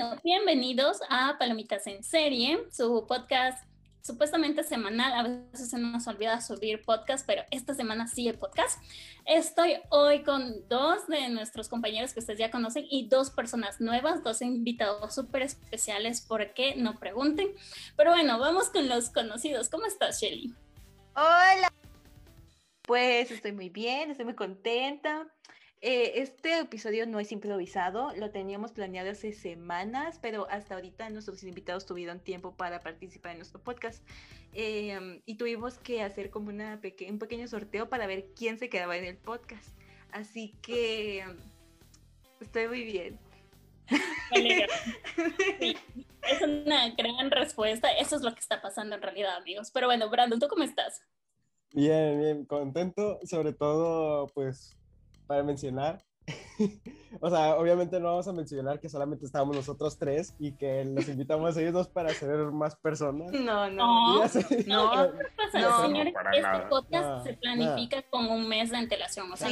bueno, bienvenidos a Palomitas en Serie, su podcast supuestamente semanal. A veces se nos olvida subir podcast, pero esta semana sí el podcast. Estoy hoy con dos de nuestros compañeros que ustedes ya conocen y dos personas nuevas, dos invitados súper especiales. ¿Por qué? No pregunten. Pero bueno, vamos con los conocidos. ¿Cómo estás, Shelly? Hola. Pues estoy muy bien, estoy muy contenta. Eh, este episodio no es improvisado, lo teníamos planeado hace semanas, pero hasta ahorita nuestros invitados tuvieron tiempo para participar en nuestro podcast em, y tuvimos que hacer como una un pequeño sorteo para ver quién se quedaba en el podcast. Así que em, estoy muy bien. es una gran respuesta. Eso es lo que está pasando en realidad, amigos. Pero bueno, Brandon, ¿tú cómo estás? Bien, bien, contento, sobre todo, pues para mencionar. o sea, obviamente no vamos a mencionar que solamente estábamos nosotros tres y que los invitamos a ellos dos para ser más personas. No, no. No, no, no, señores, este podcast se planifica con un mes de antelación. O sea,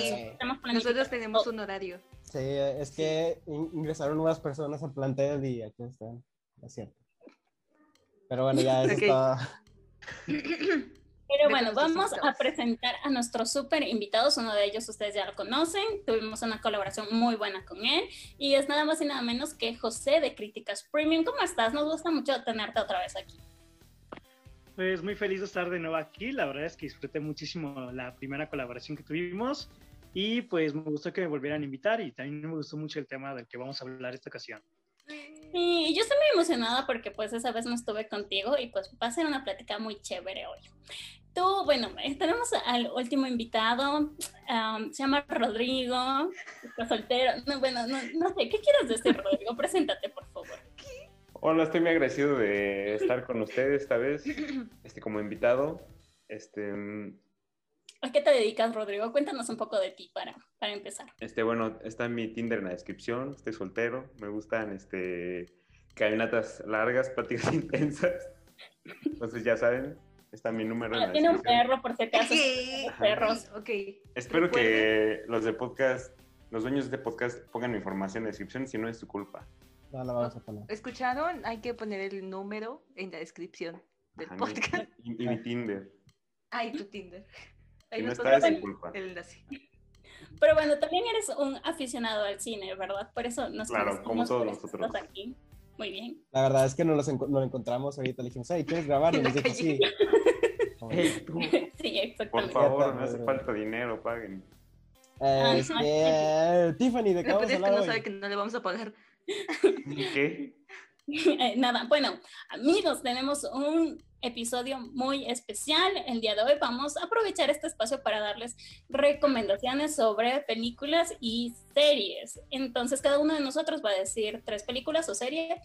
nosotros tenemos un horario. Sí, es que ingresaron nuevas personas al plantel y aquí están. Es cierto. Pero bueno, ya eso está. Pero bueno, vamos a presentar a nuestros súper invitados. Uno de ellos ustedes ya lo conocen. Tuvimos una colaboración muy buena con él. Y es nada más y nada menos que José de Críticas Premium. ¿Cómo estás? Nos gusta mucho tenerte otra vez aquí. Pues muy feliz de estar de nuevo aquí. La verdad es que disfruté muchísimo la primera colaboración que tuvimos. Y pues me gustó que me volvieran a invitar. Y también me gustó mucho el tema del que vamos a hablar esta ocasión. Sí, yo estoy muy emocionada porque pues esa vez no estuve contigo y pues va a ser una plática muy chévere hoy. Tú, bueno, tenemos al último invitado, se llama Rodrigo, está soltero, no, bueno, no, no, sé, ¿qué quieres decir Rodrigo? Preséntate, por favor. Hola, estoy muy agradecido de estar con ustedes esta vez, este, como invitado. Este, ¿A qué te dedicas, Rodrigo? Cuéntanos un poco de ti para, para empezar. Este, bueno, está mi Tinder en la descripción, estoy soltero, me gustan este, caminatas largas, pláticas intensas. Entonces ya saben, está mi número. en la tiene un perro, por si acaso. Perros. Ok. Espero que los de podcast, los dueños de este podcast pongan mi información en la descripción, si no es su culpa. No la vamos a poner. ¿Escucharon? Hay que poner el número en la descripción del podcast. Y, mi Tinder. Ay, tu Tinder. Ahí no está es culpa. El enlace. Pero bueno, también eres un aficionado al cine, ¿verdad? Por eso nos Claro, como todos nosotros. Aquí. Muy bien. La verdad es que nos lo encontramos ahorita. Le dijimos, hey, ¿quieres grabar? Y nos dijo, sí. sí, exactamente. Por favor, no hace falta dinero, paguen. Este, Tiffany, ¿de qué vamos a hablar no sabe que no le vamos a pagar. ¿Qué? Nada, bueno, amigos, tenemos un episodio muy especial. El día de hoy vamos a aprovechar este espacio para darles recomendaciones sobre películas y series. Entonces, cada uno de nosotros va a decir tres películas o series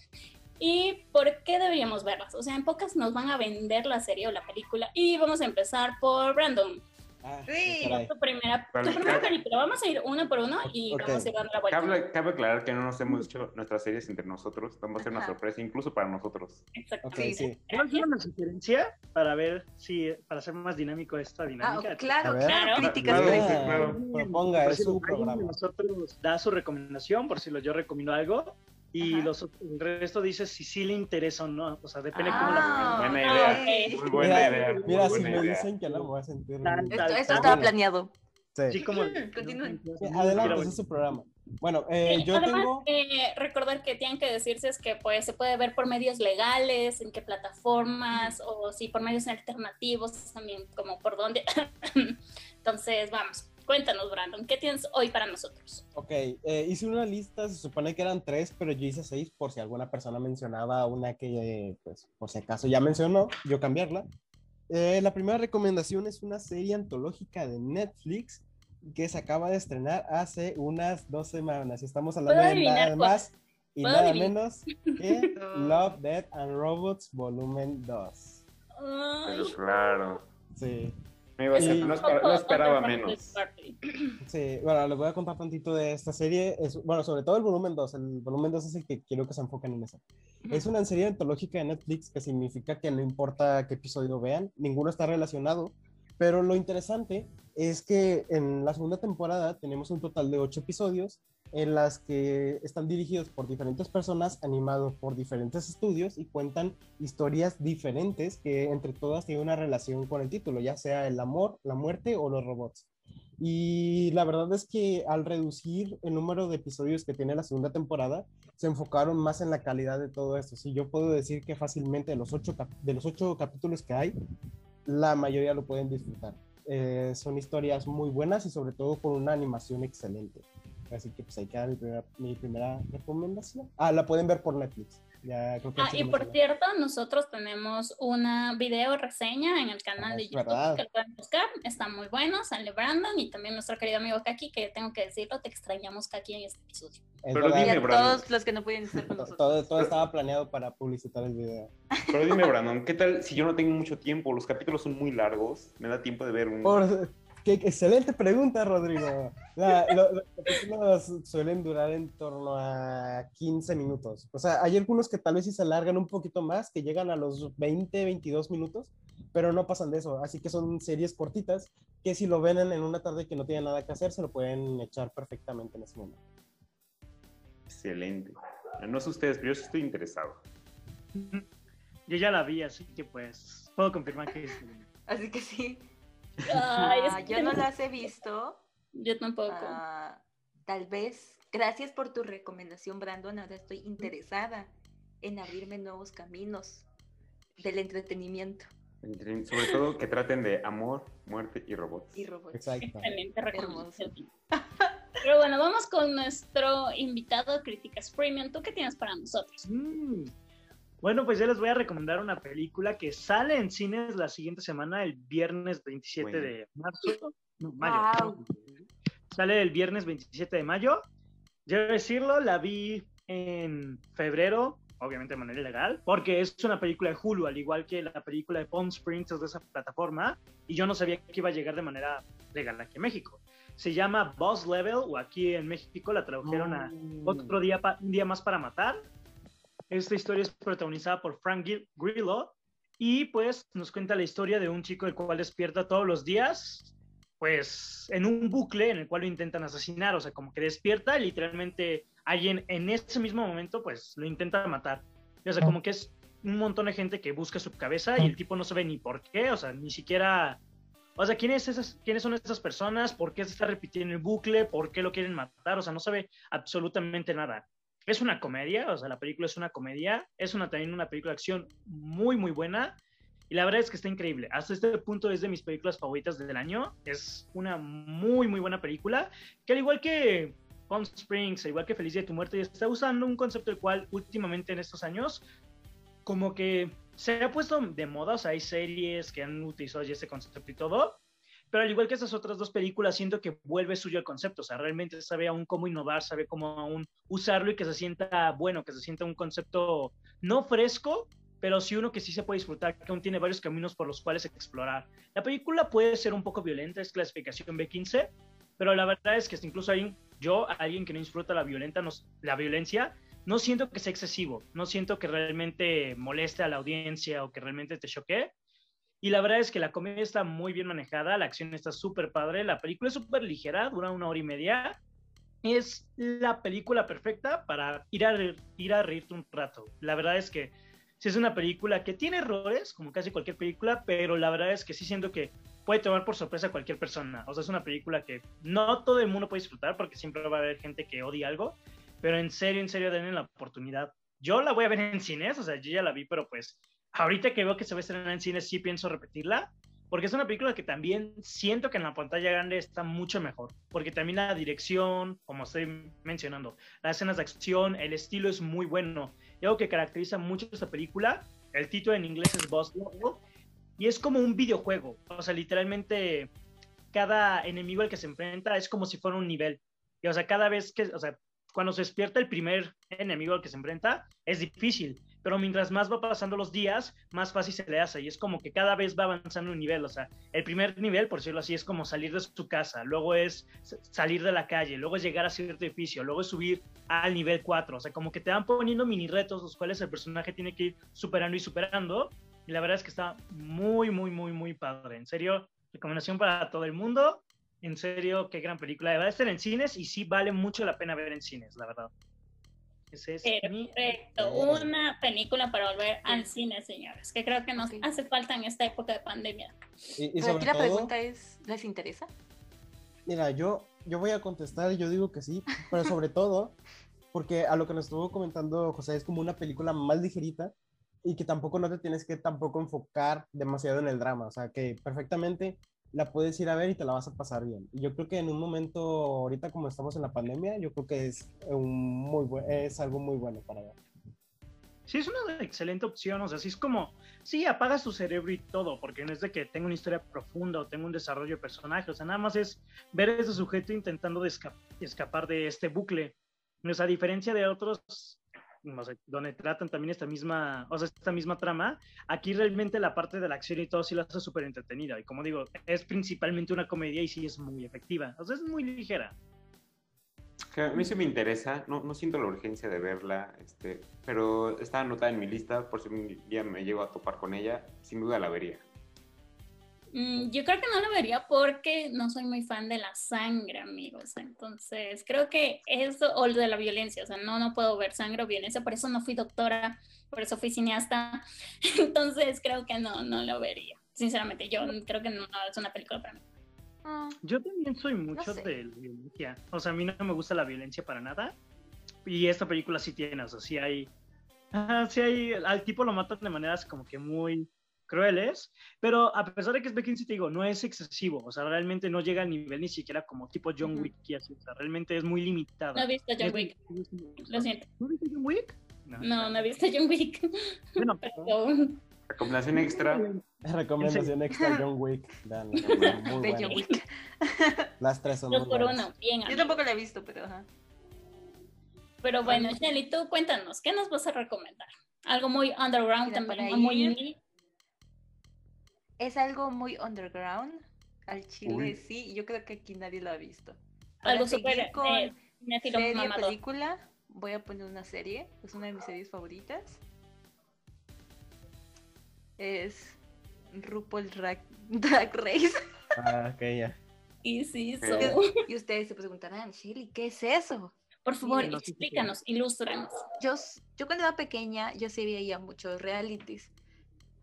y por qué deberíamos verlas. O sea, en pocas nos van a vender la serie o la película. Y vamos a empezar por Brandon. Ah, sí. Tu primera, tu primera película. Vamos a ir uno por uno y vamos a ir dando la vuelta. Cabe, cabe, aclarar que no nos hemos hecho nuestras series entre nosotros. Vamos a hacer una sorpresa incluso para nosotros. Exacto. Okay, sí. ¿Tenemos una sugerencia para ver si, para hacer más dinámico esta dinámica? Ah, claro, claro, críticas. Claro, claro. Proponga, es su programa. Nosotros da su recomendación por si lo, yo recomiendo algo y los, el resto dice si sí le interesa o no. O sea, depende cómo la Buena idea. Muy buena mira, idea. Mira, si me dicen que la voy a sentir. Esto, esto estaba planeado. Sí. Sí, como. Continúen. Sí, Adelante, ese es su programa. Bueno, eh, Sí, yo además, tengo. eh, recordar que tienen que decirse es que pues se puede ver por medios legales, en qué plataformas, o si por medios alternativos también, como por dónde. Entonces, vamos, cuéntanos, Brandon, ¿qué tienes hoy para nosotros? Ok, eh, hice una lista, se supone que eran tres, pero yo hice seis por si alguna persona mencionaba una que, pues, por si acaso ya mencionó, yo cambiarla. Eh, la primera recomendación es una serie antológica de Netflix que se acaba de estrenar hace unas dos semanas. Estamos hablando ¿Puedo de nada más y ¿Puedo nada adivinar? menos que Love, Death and Robots Volumen 2. Ay, Pero claro. Sí. Me iba a Y- no, esper- no esperaba menos. Sí, bueno, les voy a contar tantito de esta serie. Es, bueno, sobre todo el volumen 2. El volumen 2 es el que quiero que se enfoquen en eso. Es una serie antológica de Netflix que significa que no importa qué episodio vean, ninguno está relacionado. Pero lo interesante es que en la segunda temporada tenemos un total de 8 episodios en las que están dirigidos por diferentes personas, animados por diferentes estudios y cuentan historias diferentes que entre todas tienen una relación con el título, ya sea el amor, la muerte o los robots. Y la verdad es que al reducir el número de episodios que tiene la segunda temporada, se enfocaron más en la calidad de todo esto. Sí, yo puedo decir que fácilmente de los ocho, de los ocho capítulos que hay, la mayoría lo pueden disfrutar. Eh, son historias muy buenas y sobre todo con una animación excelente. Así que pues ahí queda mi primera, mi primera recomendación. Ah, la pueden ver por Netflix ah, y por cierto, nosotros tenemos una video reseña en el canal ah, de YouTube que lo pueden buscar. Está muy bueno, sale Brandon y también nuestro querido amigo Kaki, que tengo que decirlo, te extrañamos Kaki en este episodio. Pero dime, todos los que no pueden estar con nosotros. Todo, todo estaba planeado para publicitar el video. Pero dime, Brandon, ¿qué tal si yo no tengo mucho tiempo? Los capítulos son muy largos, me da tiempo de ver un... Qué excelente pregunta, Rodrigo. los capítulos suelen durar en torno a 15 minutos. O sea, hay algunos que tal vez sí se alargan un poquito más, que llegan a los 20, 22 minutos, pero no pasan de eso. Así que son series cortitas que si lo ven en una tarde que no tienen nada que hacer, se lo pueden echar perfectamente en ese momento. Excelente. No sé ustedes, pero yo estoy interesado. Yo ya la vi, así que pues puedo confirmar que Así que sí. Ah, yo no las he visto. Yo tampoco. Ah, tal vez, gracias por tu recomendación, Brandon. Ahora estoy interesada en abrirme nuevos caminos del entretenimiento. Sobre todo que traten de amor, muerte y robots. Y robots. Exacto. Excelente recomendación. Pero bueno, vamos con nuestro invitado Críticas Premium. ¿Tú qué tienes para nosotros? Mm, bueno, pues yo les voy a recomendar una película que sale en cines la siguiente semana, el viernes 27 de marzo. No, mayo. Sale el viernes 27 de mayo. Yo decirlo, la vi en febrero, obviamente de manera ilegal, porque es una película de Hulu, al igual que la película de Palm Springs es de esa plataforma, y yo no sabía que iba a llegar de manera legal aquí en México. Se llama Boss Level, o aquí en México la tradujeron a mm. otro día, un día más para matar esta historia es protagonizada por Frank Grillo y pues nos cuenta la historia de un chico el cual despierta todos los días, pues en un bucle en el cual lo intentan asesinar, o sea, como que despierta literalmente alguien en ese mismo momento pues lo intenta matar. o sea, como que es un montón de gente que busca su cabeza y el tipo no sabe ni por qué, o sea, ni siquiera... O sea, ¿quiénes, esas, ¿quiénes son estas personas? ¿Por qué se está repitiendo el bucle? ¿Por qué lo quieren matar? O sea, no sabe absolutamente nada es una comedia, o sea, la película es una comedia, es una, también una película de acción muy, muy buena. Y la verdad es que está increíble. Hasta este punto es de mis películas favoritas del año. Es una muy, muy buena película. Que al igual que Palm Springs, al igual que Feliz de tu Muerte, está usando un concepto el cual últimamente en estos años, como que se ha puesto de moda. O sea, hay series que han utilizado ya ese concepto y todo pero al igual que esas otras dos películas, siento que vuelve suyo el concepto, o sea, realmente sabe aún cómo innovar, sabe cómo aún usarlo y que se sienta bueno, que se sienta un concepto no fresco, pero sí uno que sí se puede disfrutar, que aún tiene varios caminos por los cuales explorar. La película puede ser un poco violenta, es clasificación B15, pero la verdad es que incluso yo, alguien que no disfruta la, violenta, la violencia, no siento que sea excesivo, no siento que realmente moleste a la audiencia o que realmente te choque, y la verdad es que la comedia está muy bien manejada, la acción está súper padre, la película es súper ligera, dura una hora y media. Es la película perfecta para ir a, ir a reírte un rato. La verdad es que sí es una película que tiene errores, como casi cualquier película, pero la verdad es que sí siento que puede tomar por sorpresa a cualquier persona. O sea, es una película que no todo el mundo puede disfrutar porque siempre va a haber gente que odia algo, pero en serio, en serio, denle la oportunidad. Yo la voy a ver en cines, o sea, yo ya la vi, pero pues ahorita que veo que se va a estrenar en cine, sí pienso repetirla, porque es una película que también siento que en la pantalla grande está mucho mejor, porque también la dirección, como estoy mencionando, las escenas de acción, el estilo es muy bueno. Y algo que caracteriza mucho esta película, el título en inglés es Boss Level, y es como un videojuego, o sea, literalmente cada enemigo al que se enfrenta es como si fuera un nivel. Y, o sea, cada vez que, o sea, cuando se despierta el primer enemigo al que se enfrenta, es difícil pero mientras más va pasando los días, más fácil se le hace y es como que cada vez va avanzando un nivel, o sea, el primer nivel, por decirlo así, es como salir de su casa, luego es salir de la calle, luego es llegar a cierto edificio, luego es subir al nivel 4, o sea, como que te van poniendo mini retos los cuales el personaje tiene que ir superando y superando y la verdad es que está muy, muy, muy, muy padre, en serio, recomendación para todo el mundo En serio, qué gran película. Va a estar en cines y sí vale mucho la pena ver en cines, la verdad. Ese es Perfecto, una película para volver al cine, señores, que creo que nos hace falta en esta época de pandemia. Y, sobre la pregunta es, ¿les interesa? Mira, yo, yo voy a contestar, yo digo que sí, pero sobre todo, porque a lo que nos estuvo comentando José, es como una película más ligerita y que tampoco no te tienes que tampoco enfocar demasiado en el drama, o sea, que perfectamente la puedes ir a ver y te la vas a pasar bien. Y yo creo que en un momento, ahorita como estamos en la pandemia, yo creo que es, un muy es algo muy bueno para ver. Sí, es una excelente opción, o sea, sí es como, sí, apagas tu cerebro y todo, porque no es de que tenga una historia profunda o tenga un desarrollo de personaje, o sea, nada más es ver a ese sujeto intentando escapar de este bucle. O sea, a diferencia de otros donde tratan también esta misma, o sea, esta misma trama, aquí realmente la parte de la acción y todo sí la hace súper entretenida. Y como digo, es principalmente una comedia y sí es muy efectiva. O sea, es muy ligera. A mí sí me interesa, no, no siento la urgencia de verla, este, pero está anotada en mi lista por si un día me llego a topar con ella, sin duda la vería. Mm, yo creo que no lo vería porque no soy muy fan de la sangre, amigos. Entonces, creo que eso, o de la violencia, o sea, no, no puedo ver sangre o violencia, por eso no fui doctora, por eso fui cineasta. Entonces, creo que no, no lo vería. Sinceramente, yo creo que no, es una película para mí. Ah. Yo también soy mucho de la violencia. O sea, a mí no me gusta la violencia para nada. Y esta película sí tiene, o sea, sí hay. sí hay. Al tipo lo matan de maneras como que muy crueles, pero a pesar de que es Beckin, te digo, no es excesivo, o sea, realmente no llega al nivel ni siquiera como tipo John Wick y así, o sea, realmente es muy limitado. No he visto John Wick, lo siento. ¿No viste John Wick? No, no, he visto John Wick. Bueno, pero... Recomendación extra. Recomendación extra John Wick. Dan, de John Wick. Las tres son Dos por uno, bien. Yo tampoco la he visto, pero ajá. Pero bueno, Shelly, tú cuéntanos, ¿qué nos vas a recomendar? Algo muy underground también, muy indie es algo muy underground. Al chile, sí, y yo creo que aquí nadie lo ha visto. algo súper con eh, serie, película, voy a poner una serie, es una de mis series favoritas. Es RuPaul Drag, Race. Ah, ok, ya. Y sí, Y ustedes se preguntarán, Shelly, ¿qué es eso? Por favor, explícanos, ilústranos. Yo, yo cuando era pequeña, yo sí veía muchos realities.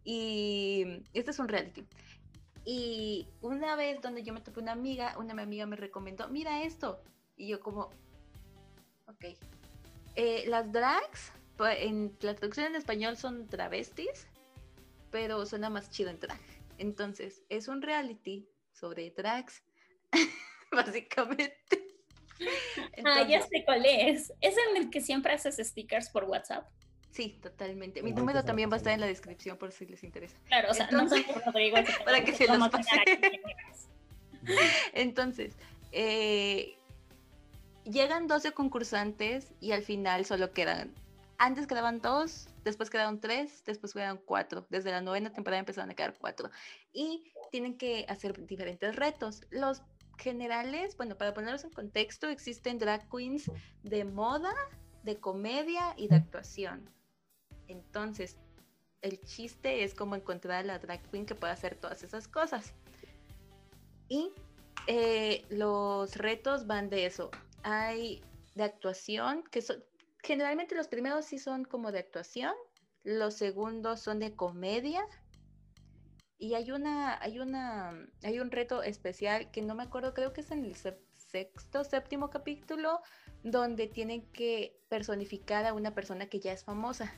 Y este es un reality. Y una vez donde yo me topé una amiga, una amiga me recomendó, mira esto. Y yo como, ok. Eh, las drags, en la traducción en español son travestis, pero suena más chido en drag. Entonces, es un reality sobre drags, básicamente. ah, ya sé cuál es. Es en el que siempre haces stickers por WhatsApp. Sí, totalmente. Mi número también va a estar en la descripción por si les interesa. Claro, o sea, no soy Rodrigo. para que se los pase. Entonces, eh, llegan 12 concursantes y al final solo quedan, antes quedaban dos, después quedaron tres, después quedaron cuatro. Desde la novena temporada empezaron a quedar cuatro. Y tienen que hacer diferentes retos. Los generales, bueno, para ponerlos en contexto, existen drag queens de moda, de comedia y de actuación. Entonces, el chiste es como encontrar a la drag queen que pueda hacer todas esas cosas. Y eh, los retos van de eso. Hay de actuación, que son, generalmente los primeros sí son como de actuación, los segundos son de comedia. Y hay una, hay una, hay un reto especial que no me acuerdo, creo que es en el sexto, séptimo capítulo, donde tienen que personificar a una persona que ya es famosa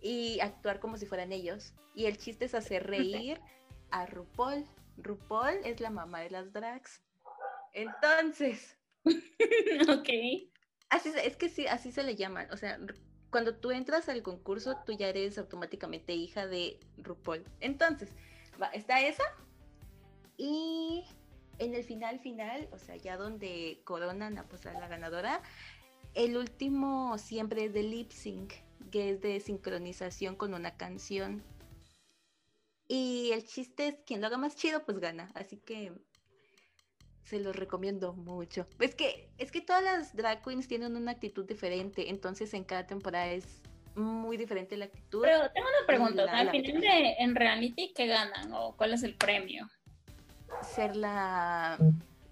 y actuar como si fueran ellos. Y el chiste es hacer reír a RuPaul. RuPaul es la mamá de las drags. Entonces. ok. Así, es que sí, así se le llaman. O sea, cuando tú entras al concurso, tú ya eres automáticamente hija de RuPaul. Entonces, va, está esa. Y en el final final, o sea, ya donde coronan a, pues, a la ganadora, el último siempre es de lip sync que es de sincronización con una canción. Y el chiste es quien lo haga más chido, pues gana. Así que se los recomiendo mucho. Es que, es que todas las drag queens tienen una actitud diferente, entonces en cada temporada es muy diferente la actitud. Pero tengo una pregunta, al final de en reality, ¿qué ganan o cuál es el premio? Ser la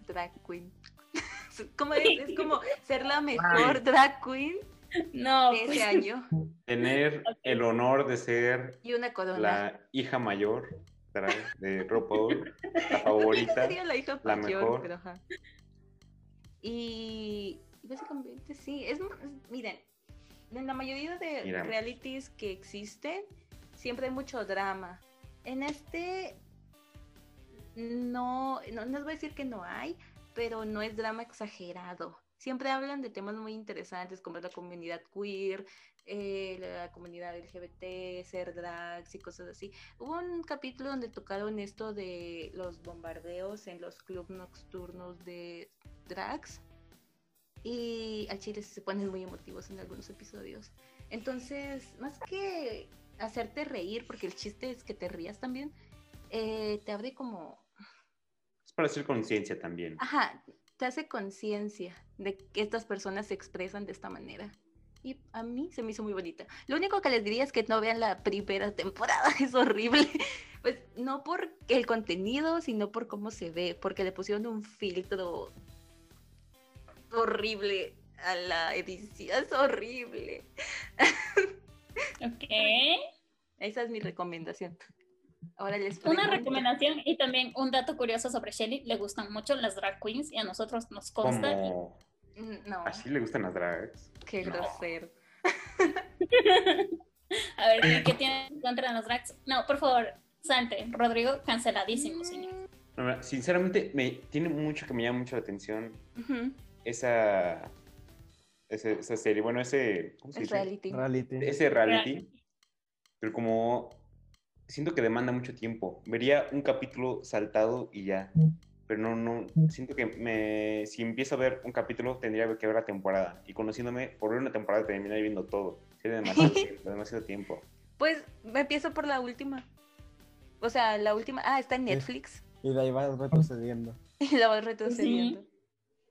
drag queen. como es, es como ser la mejor drag queen No, de ese pues, año. Tener el honor de ser Y una corona. la hija mayor de RuPaul, la Yo favorita. sería la hija la mayor, mejor. pero ajá. Y básicamente sí, es, miren, en la mayoría de realities que existen, siempre hay mucho drama. En este, no, no, no les voy a decir que no hay, pero no es drama exagerado. Siempre hablan de temas muy interesantes como la comunidad queer, eh, la comunidad LGBT, ser drags y cosas así. Hubo un capítulo donde tocaron esto de los bombardeos en los clubes nocturnos de drags. Y a Chile se ponen muy emotivos en algunos episodios. Entonces, más que hacerte reír, porque el chiste es que te rías también, eh, te abre como Es para hacer conciencia también. Ajá, hace conciencia de que estas personas se expresan de esta manera. Y a mí se me hizo muy bonita. Lo único que les diría es que no vean la primera temporada, es horrible. Pues no por el contenido, sino por cómo se ve, porque le pusieron un filtro horrible a la edición, es horrible. ok. Esa es mi recomendación. Ahora les Una recomendación y también un dato curioso sobre Shelly. Le gustan mucho las drag queens y a nosotros nos consta. y- Mm, No, así le gustan las drags. qué No. grosero. A ver, ¿qué- ¿qué tienen en contra de las drags? No, por favor, salte. Rodrigo, canceladísimo, señor. No, mira, sinceramente, me tiene mucho que me llama mucho la atención esa, ese- esa serie. Bueno, ese. ¿Cómo se Es dice? reality. Reality. Ese reality. Pero como siento que demanda mucho tiempo. Vería un capítulo saltado y ya. Pero no, no. Siento que me, si empiezo a ver un capítulo, tendría que ver la temporada. Y conociéndome, por ver una temporada terminaría viendo todo. Sería demasiado tiempo. demasiado tiempo. Pues me empiezo por la última. O sea, la última. Ah, está en. Netflix. Y de ahí vas retrocediendo. Y la voy retrocediendo.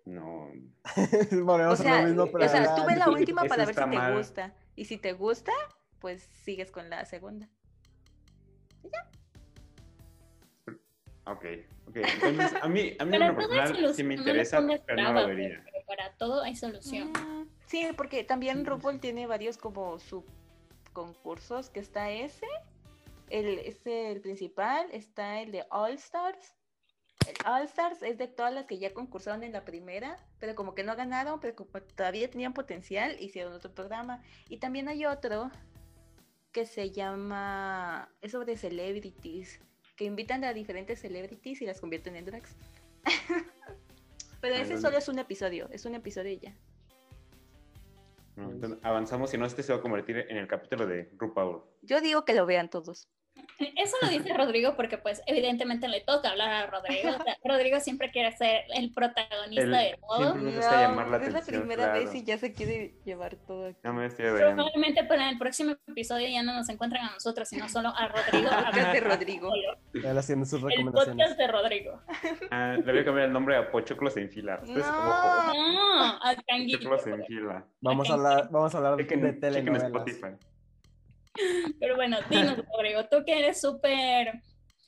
No. O a sea, mismo, pero o sea, tú ves la última para ver si te gusta. Y si te gusta, pues sigues con la segunda. Ok. ok. Entonces, a mí, a mí Para todo personal sí me interesa, pero no lo vería. pero para todo hay solución. Mm, Sí, porque también RuPaul tiene varios como subconcursos, que está ese, el, ese el principal, está el de All Stars. El All Stars es de todas las que ya concursaron en la primera, pero como que no ganaron, pero como todavía tenían potencial, hicieron otro programa. Y también hay otro que se llama, es sobre celebrities, que invitan a diferentes celebrities y las convierten en drags. pero Ah, ese solo es un episodio, es un episodio y ya. Entonces, avanzamos, si no, este se va a convertir en el capítulo de RuPaul. Yo digo que lo vean todos. Eso lo dice Rodrigo porque pues evidentemente le toca hablar a Rodrigo. O sea, Rodrigo siempre quiere ser el protagonista El- de todo. siempre- Me gusta llamar la es la atención, primera vez claro. y ya se quiere llevar todo. aquí. No me estoy. Probablemente para el próximo episodio ya no nos encuentran a nosotros, sino solo a Rodrigo. Podcast de Rodrigo. Él haciendo sus El recomendaciones. podcast de Rodrigo. Ah, le voy a cambiar el nombre a Pochoclos en fila. No. No, a Canguillo. Pochoclos en fila. Vamos a hablar, vamos a hablar Chequen, de chequen telenovelas. Spotify. Pero bueno, dinos, Rodrigo, tú que eres súper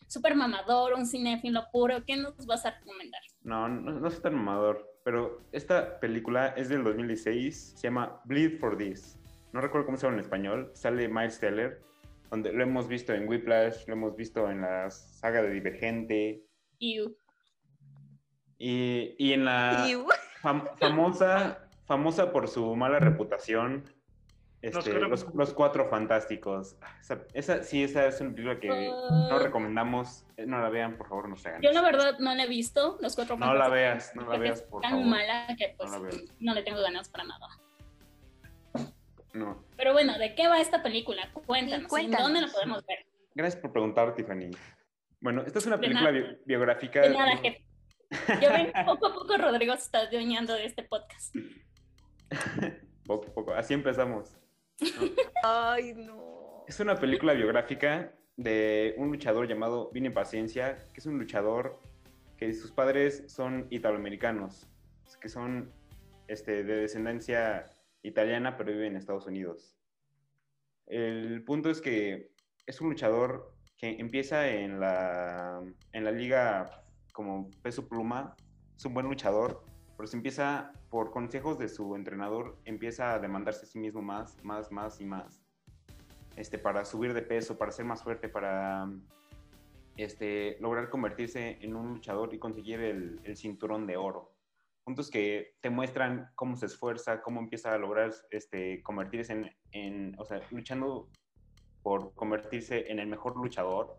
súper mamador, un cinéfilo puro, ¿qué nos vas a recomendar? No, no, no soy tan mamador, pero esta película es del 2016, se llama Bleed for This. No recuerdo cómo se llama en español, sale Miles Teller, donde lo hemos visto en Whiplash, lo hemos visto en la saga de Divergente y, y en la fam- famosa, famosa por su mala reputación, este, los, los Cuatro Fantásticos. Esa, esa- sí, esa es una película que no Ah, recomendamos, Eh, no la vean, por favor, no se hagan. yo la verdad no la he visto, los cuatro No la Fantásticos, veas, no la porque veas, es por tan favor. mala que pues No la veas. no le tengo ganas para nada. No. Pero bueno, ¿de qué va esta película? Cuéntanos, ¿en cuéntanos. dónde la podemos ver? Gracias por preguntar, Tiffany. Bueno, esta es una De película nada. bi- biográfica. De nada, jefe. Yo ven, poco a poco Rodrigo se está adueñando de este podcast. Poco a poco, así empezamos. Ay, no. Es una película biográfica de un luchador llamado Vini Paciencia, que es un luchador que sus padres son italoamericanos, que son este, de descendencia italiana, pero vive en Estados Unidos. El punto es que es un luchador que empieza en la, en la liga como peso pluma es un buen luchador, pero se empieza, por consejos de su entrenador, empieza a demandarse a sí mismo más, más, más y más. Este, para subir de peso, para ser más fuerte, para este, lograr convertirse en un luchador y conseguir el, el cinturón de oro. Puntos que te muestran cómo se esfuerza, cómo empieza a lograr este, convertirse en, en, o sea, luchando por convertirse en el mejor luchador,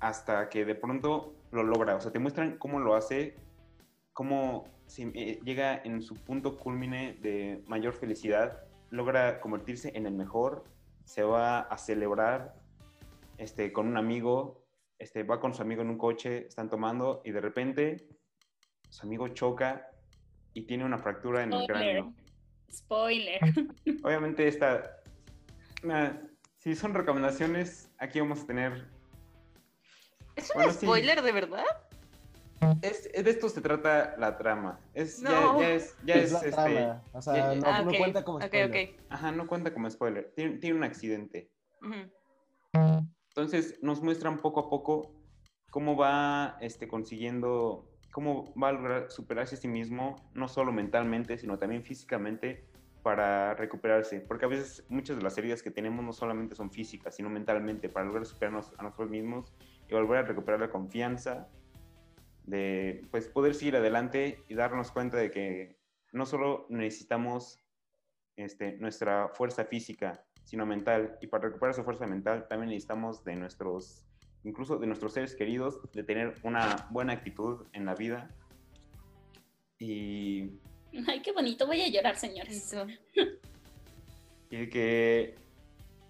hasta que de pronto lo logra. O sea, te muestran cómo lo hace, cómo se, eh, llega en su punto culmine de mayor felicidad, logra convertirse en el mejor, se va a celebrar este, con un amigo, este, va con su amigo en un coche, están tomando y de repente su amigo choca y tiene una fractura en el cráneo. Spoiler. Obviamente esta, si son recomendaciones, aquí vamos a tener ¿Es un Bueno, sí. spoiler de verdad? Es, de esto se trata la trama. Es, ya- No. ya, es, ya Es es, la este, trama. O sea, ya- no, Ah, no cuenta como spoiler. ok. Ajá, no cuenta como spoiler. Tiene, tiene un accidente. Ujú. Entonces nos muestran poco a poco cómo va este, consiguiendo, cómo va a lograr superarse a sí mismo, no solo mentalmente, sino también físicamente para recuperarse. Porque a veces muchas de las heridas que tenemos no solamente son físicas, sino mentalmente, para lograr superarnos a nosotros mismos y volver a recuperar la confianza de pues, poder seguir adelante y darnos cuenta de que no solo necesitamos este, nuestra fuerza física, sino mental. Y para recuperar esa fuerza mental también necesitamos de nuestros, incluso de nuestros seres queridos, de tener una buena actitud en la vida. Y, Ay, qué bonito. Voy a llorar, señores. Eso. y de que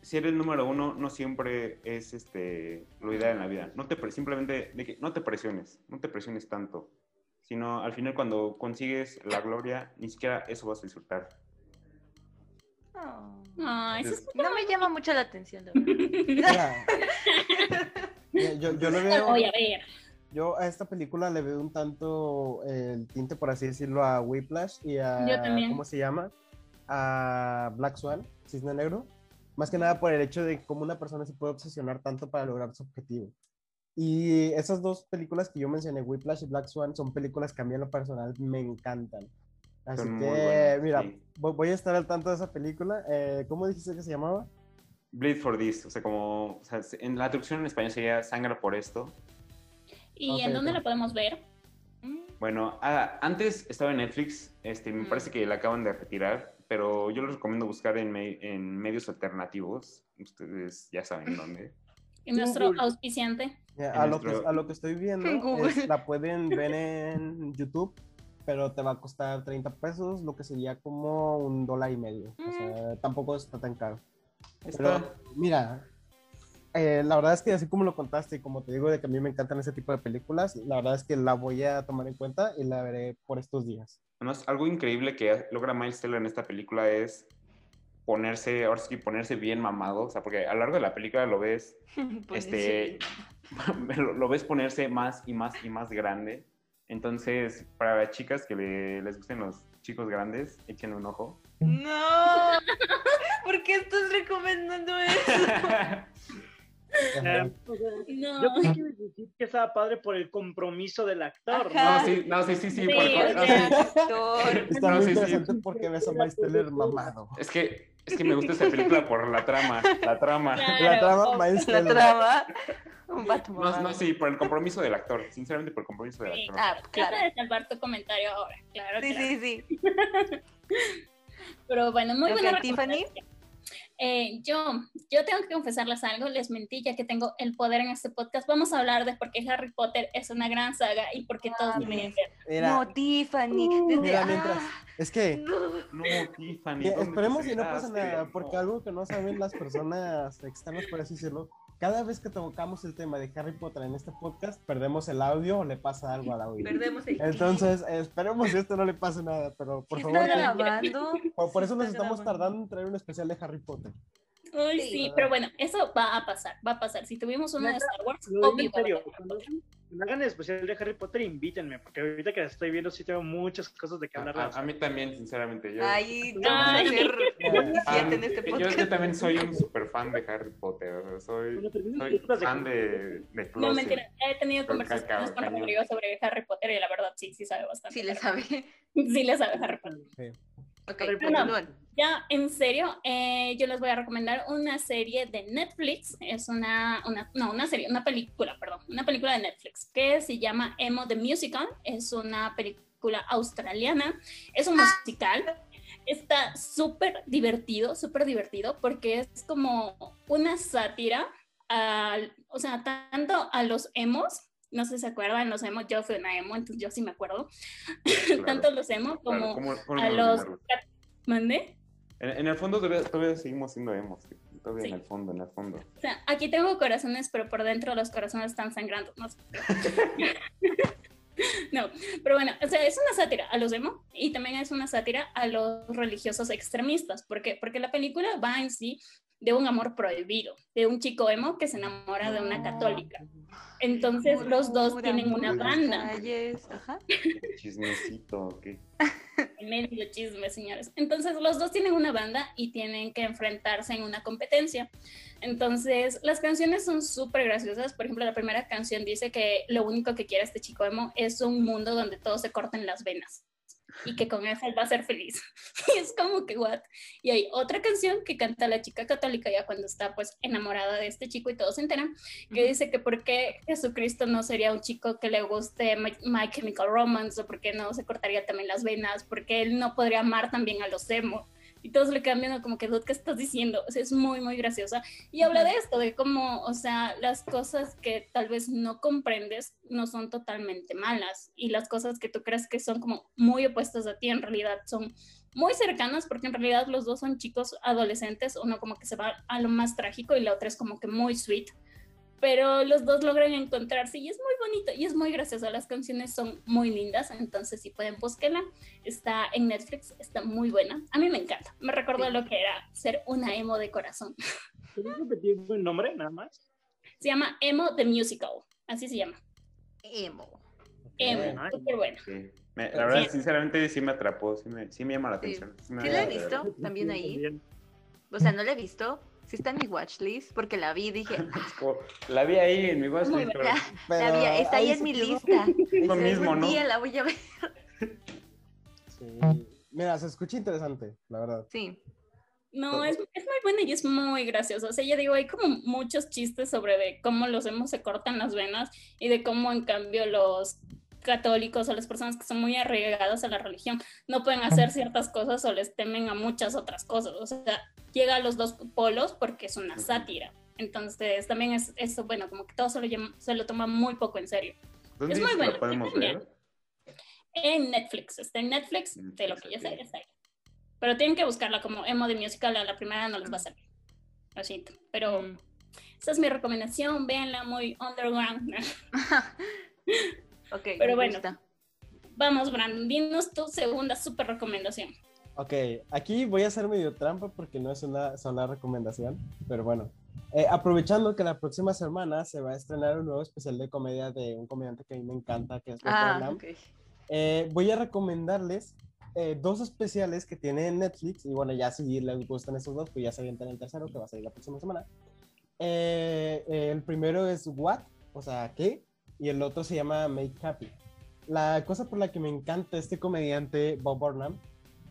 ser el número uno no siempre es este, lo ideal en la vida. No te, simplemente de que no te presiones, no te presiones tanto. Sino al final cuando consigues la gloria, ni siquiera eso vas a disfrutar. Oh. Ay, eso es No me llama mucho la atención, la yo, yo le lo veo, voy a ver. yo a esta película le veo un tanto el tinte, por así decirlo, a Whiplash y a, Yo también. ¿cómo se llama? A Black Swan, Cisne Negro. Más que nada por el hecho de cómo una persona se puede obsesionar tanto para lograr su objetivo. Y esas dos películas que yo mencioné, Whiplash y Black Swan, son películas que a mí en lo personal me encantan. Así Son que, buenas, mira, sí. vo- voy a estar al tanto de esa película. Eh, ¿Cómo dijiste que se llamaba? Bleed for this, o sea, como, o sea, en la traducción en español sería sangra por esto. ¿Y Ok, en dónde ok. la podemos ver? Bueno, ah, antes estaba en Netflix, este, me Mm. parece que la acaban de retirar, pero yo les recomiendo buscar en, me- en medios alternativos, ustedes ya saben dónde. Y nuestro Google. auspiciante. En a, lo que, nuestro- a lo que estoy viendo, En es- la pueden ver en YouTube, pero te va a costar 30 pesos, lo que sería como un dólar y medio. O sea, tampoco está tan caro. Pero, Está- mira, eh, la verdad es que así como lo contaste y como te digo de que a mí me encantan ese tipo de películas, la verdad es que la voy a tomar en cuenta y la veré por estos días. Además, algo increíble que logra Miles Teller en esta película es ponerse, ahora sí, ponerse bien mamado, o sea, porque a lo largo de la película lo ves, pues Este- sí. lo, lo ves ponerse más y más y más grande. Entonces, para las chicas que le- les gusten los chicos grandes, échenle un ojo. No. ¿Por qué estás recomendando eso? Eh, No. Yo pensé que decir que estaba padre por el compromiso del actor, ¿no? Ajá. No, sí, no, sí, sí, sí. Sí, por- no, sí. Está No, muy sí, sí. interesante porque ves a Miles Teller mamado. Es que, es que me gusta esta película por la trama, la trama. Claro. La trama. Miles La trama. Un vato No, mamado. no, sí, por el compromiso del actor, sinceramente por el compromiso del Sí. actor. Ah, Trata claro. de salvar tu comentario ahora, claro. Sí, claro. sí, sí. Pero bueno, muy Ok, buena Tiffany. Eh, yo, yo tengo que confesarles algo, les mentí ya que tengo el poder en este podcast. Vamos a hablar de por qué Harry Potter es una gran saga y por qué todos Mames. deberían ver. No, Tiffany. Desde... mira, mientras- Ah, es que no. No, Tiffany. Mira, ¿dónde esperemos y no pasa nada, porque algo que no saben las personas externas, por así decirlo, cada vez que tocamos el tema de Harry Potter en este podcast, perdemos el audio o le pasa algo al audio. Perdemos el Entonces, esperemos que esto no le pase nada, pero por ¿Qué favor, está grabando? por, por eso nos estamos tardando en traer un especial de Harry Potter. Ay, Sí. sí, pero bueno, eso va a pasar, va a pasar. Si tuvimos una de Star Wars, digo obvio serio, cuando hagan el especial de Harry Potter, invítenme, porque ahorita que estoy viendo sí tengo muchas cosas de que hablar. a- a mí también, sinceramente. Yo, Ay, Ay. vamos a ser Fan- 27 en este yo, yo también soy un super fan de Harry Potter. o sea, soy, soy fan de, de No, mentira, he tenido conversaciones con. Rodrigo sobre Harry Potter y la verdad sí, sí sabe bastante. Sí le sabe. Sí le sabe Harry Potter. Ok, Harry Potter. continúan. Ya, en serio, eh, yo les voy a recomendar una serie de Netflix. Es una, una, no, una serie, una película, perdón, una película de Netflix que se llama Emo the Musical. Es una película australiana. Es un musical. Está súper divertido, súper divertido, porque es como una sátira, al, o sea, tanto a los emos. No sé si se acuerdan, los emos, yo fui una emo, entonces yo sí me acuerdo. Claro, Tanto los emos claro, como ¿cómo- cómo a no los... ¿Mandé? En, en el fondo todavía, todavía seguimos siendo emos. sí, Todavía Sí. en el fondo, en el fondo. O sea, aquí tengo corazones, pero por dentro los corazones están sangrando. No, sé. No, pero bueno, o sea, es una sátira a los emo y también es una sátira a los religiosos extremistas. ¿Por qué? Porque la película va en sí de un amor prohibido, de un chico emo que se enamora de una católica. Entonces los dos Murmura, tienen una banda. Ajá. Chismecito, ¿ok? medio chisme, señores. Entonces, los dos tienen una banda y tienen que enfrentarse en una competencia. Entonces, las canciones son súper graciosas. Por ejemplo, la primera canción dice que lo único que quiere este chico emo es un mundo donde todos se corten las venas y que con eso él va a ser feliz. Y es como que, what? Y hay otra canción que canta la chica católica ya cuando está pues enamorada de este chico y todos se enteran, que dice que por qué Jesucristo no sería un chico que le guste My, My Chemical Romance o por qué no se cortaría también las venas, porque él no podría amar también a los emo. Y todos le viendo como que, ¿qué estás diciendo? O sea, es muy, muy graciosa. Y habla de esto, de cómo, o sea, las cosas que tal vez no comprendes no son totalmente malas. Y las cosas que tú crees que son como muy opuestas a ti, en realidad son muy cercanas, porque en realidad los dos son chicos adolescentes, uno como que se va a lo más trágico y la otra es como que muy sweet pero los dos logran encontrarse y es muy bonito y es muy gracioso. Las canciones son muy lindas, entonces si pueden búsquenla. Está en Netflix, está muy buena. A mí me encanta. Me Sí. lo que era ser una emo de corazón. ¿Puedes repetir el nombre nada más? Se llama Emo the Musical, así se llama. Emo. Emo, Bueno. súper buena. Sí. Me- la verdad, Sí. sinceramente, sí me atrapó, sí me, sí me llama la atención. Sí, me ¿Sí da la he visto? También ahí. También. O sea, no la he visto. Sí está en mi watchlist porque la vi y dije, como- la vi ahí en mi watchlist, pero la vi, está ahí en mi quedó. lista. lo mismo, ¿no? día la voy a ver. Sí. Mira, se escucha interesante, la verdad. Sí. No, es, es muy buena y es muy graciosa. O sea, ya digo, hay como muchos chistes sobre de cómo los emos se cortan las venas y de cómo en cambio los católicos o las personas que son muy arraigadas a la religión no pueden hacer ciertas cosas o les temen a muchas otras cosas. O sea, llega a los dos polos porque es una sátira. Entonces, también es eso, bueno, como que todo se lo, llama- se lo toma muy poco en serio. ¿Dónde Es muy lo podemos ver? En Netflix, está en Netflix, de lo que ya sé, está ahí. Pero tienen que buscarla como emo de musical, a la primera no les va a salir. Lo siento, pero Mm. esa es mi recomendación, véanla muy underground. Ok, Pero bueno. gusta. Vamos, Brandon, dinos tu segunda super recomendación. Ok, aquí voy a hacer medio trampa porque no es una sola recomendación, pero bueno. Eh, aprovechando que la próxima semana se va a estrenar un nuevo especial de comedia de un comediante que a mí me encanta, que es Bob Ah, Burnham, ok. eh, voy a recomendarles eh, dos especiales que tiene en Netflix. Y bueno, ya si les gustan esos dos, pues ya se avientan el tercero, que va a salir la próxima semana. Eh, eh, el primero es What, o sea, ¿qué? Y el otro se llama Make Happy. La cosa por la que me encanta este comediante, Bob Burnham,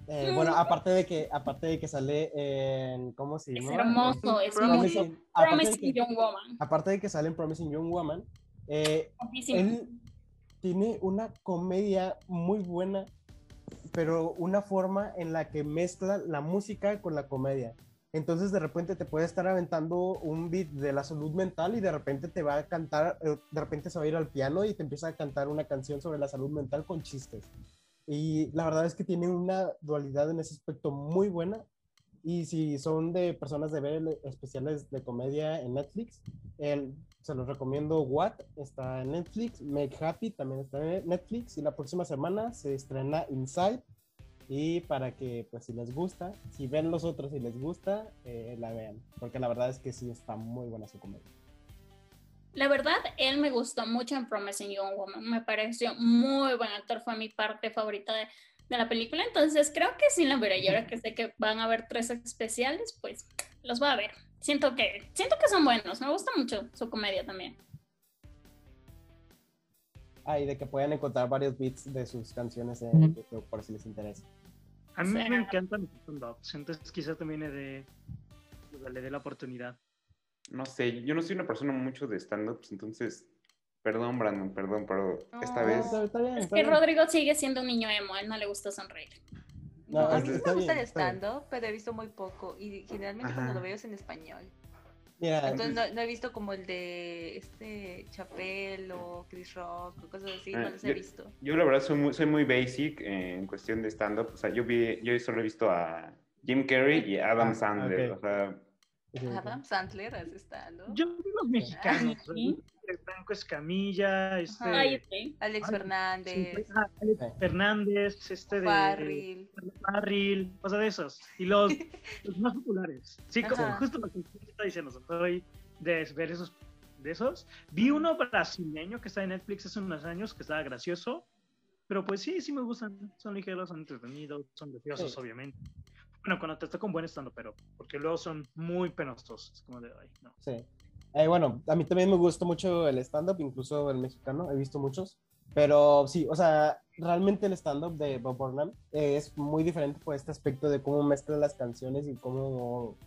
eh, bueno, aparte de que, aparte de que sale en, ¿cómo se Es llama? hermoso, es muy Promising- aparte, Promising que, Young Woman. aparte de que sale en Promising Young Woman, eh, él tiene una comedia muy buena, pero una forma en la que mezcla la música con la comedia. Entonces de repente te puede estar aventando un beat de la salud mental y de repente te va a cantar, eh, de repente se va a ir al piano y te empieza a cantar una canción sobre la salud mental con chistes. Y la verdad es que tiene una dualidad en ese aspecto muy buena. Y si son de personas de ver especiales de comedia en Netflix, el, se los recomiendo What, está en Netflix, Make Happy también está en Netflix y la próxima semana se estrena Inside, y para que pues si les gusta, si ven los otros y les gusta, eh, la vean, porque la verdad es que sí está muy buena su comedia. La verdad, él me gustó mucho en Promising Young Woman. Me pareció muy buen actor. Fue mi parte favorita de, de la película. Entonces, creo que sí la veré. Y ahora que sé que van a haber tres especiales, pues los voy a ver. Siento que, siento que son buenos. Me gusta mucho su comedia también. Ah, y de que puedan encontrar varios beats de sus canciones en YouTube, por si les interesa. A mí Sí. me encantan los stand-ups, entonces quizás también le dé, le dé la oportunidad. No sé, yo no soy una persona mucho de stand-ups, entonces, perdón, Brandon, perdón, pero esta No. vez... Está, está bien, Es que bien. Rodrigo sigue siendo un niño emo. A él no le gusta sonreír. No, a es- mí sí me gusta bien, el stand-up, pero he visto muy poco. Y generalmente Ajá. cuando lo veo es en español. Mira, Entonces no, no he visto como el de este Chapel o Chris Rock o cosas así, Ah, no los he yo- visto. Yo la verdad soy muy, soy muy basic en cuestión de stand-up, o sea, yo vi, yo solo he visto a Jim Carrey y a Adam Ah, Sandler, o sea. Adam Sandler hace stand-up. Yo vi los mexicanos, ¿Sí? Franco Escamilla, este... Ay, ok. Alex Fernández, ah, Alex. Fernández, este de... Farrell. Farrell, o sea, de esos. Y los, los más populares. Sí, como justo lo que está diciendo, soy de ver esos, de esos. Vi uno brasileño que está en Netflix hace unos años, que estaba gracioso, pero pues sí, sí me gustan. Son ligeros, son entretenidos, son graciosos, Sí. obviamente. Bueno, cuando te toca un buen estando, pero porque luego son muy penosos. Es como de, ay, no. Sí. Eh, bueno, a mí también me gusta mucho el stand-up, incluso el mexicano, he visto muchos. Pero sí, o sea, realmente el stand-up de Bob Burnham eh, es muy diferente por este aspecto de cómo mezcla las canciones y cómo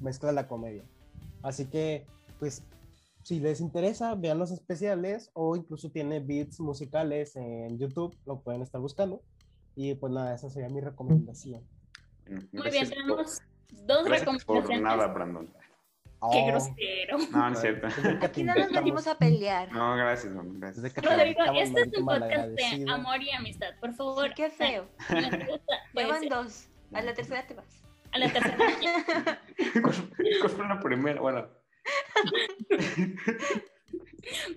mezcla la comedia. Así que, pues, si les interesa, vean los especiales o incluso tiene beats musicales en YouTube, lo pueden estar buscando. Y pues nada, esa sería mi recomendación. Muy bien, por- tenemos dos Gracias por recomendaciones. nada, Brandon. Qué Oh, grosero. No, no es cierto. que Aquí no nos venimos a pelear. No, gracias, Brandon, gracias. Rodrigo, este es un podcast de amor y amistad. Por favor. Sí, qué feo. si les gusta, Ya pues, van dos. A la tercera te vas. a la tercera. ¿Cuál cuál fue la primera? Bueno,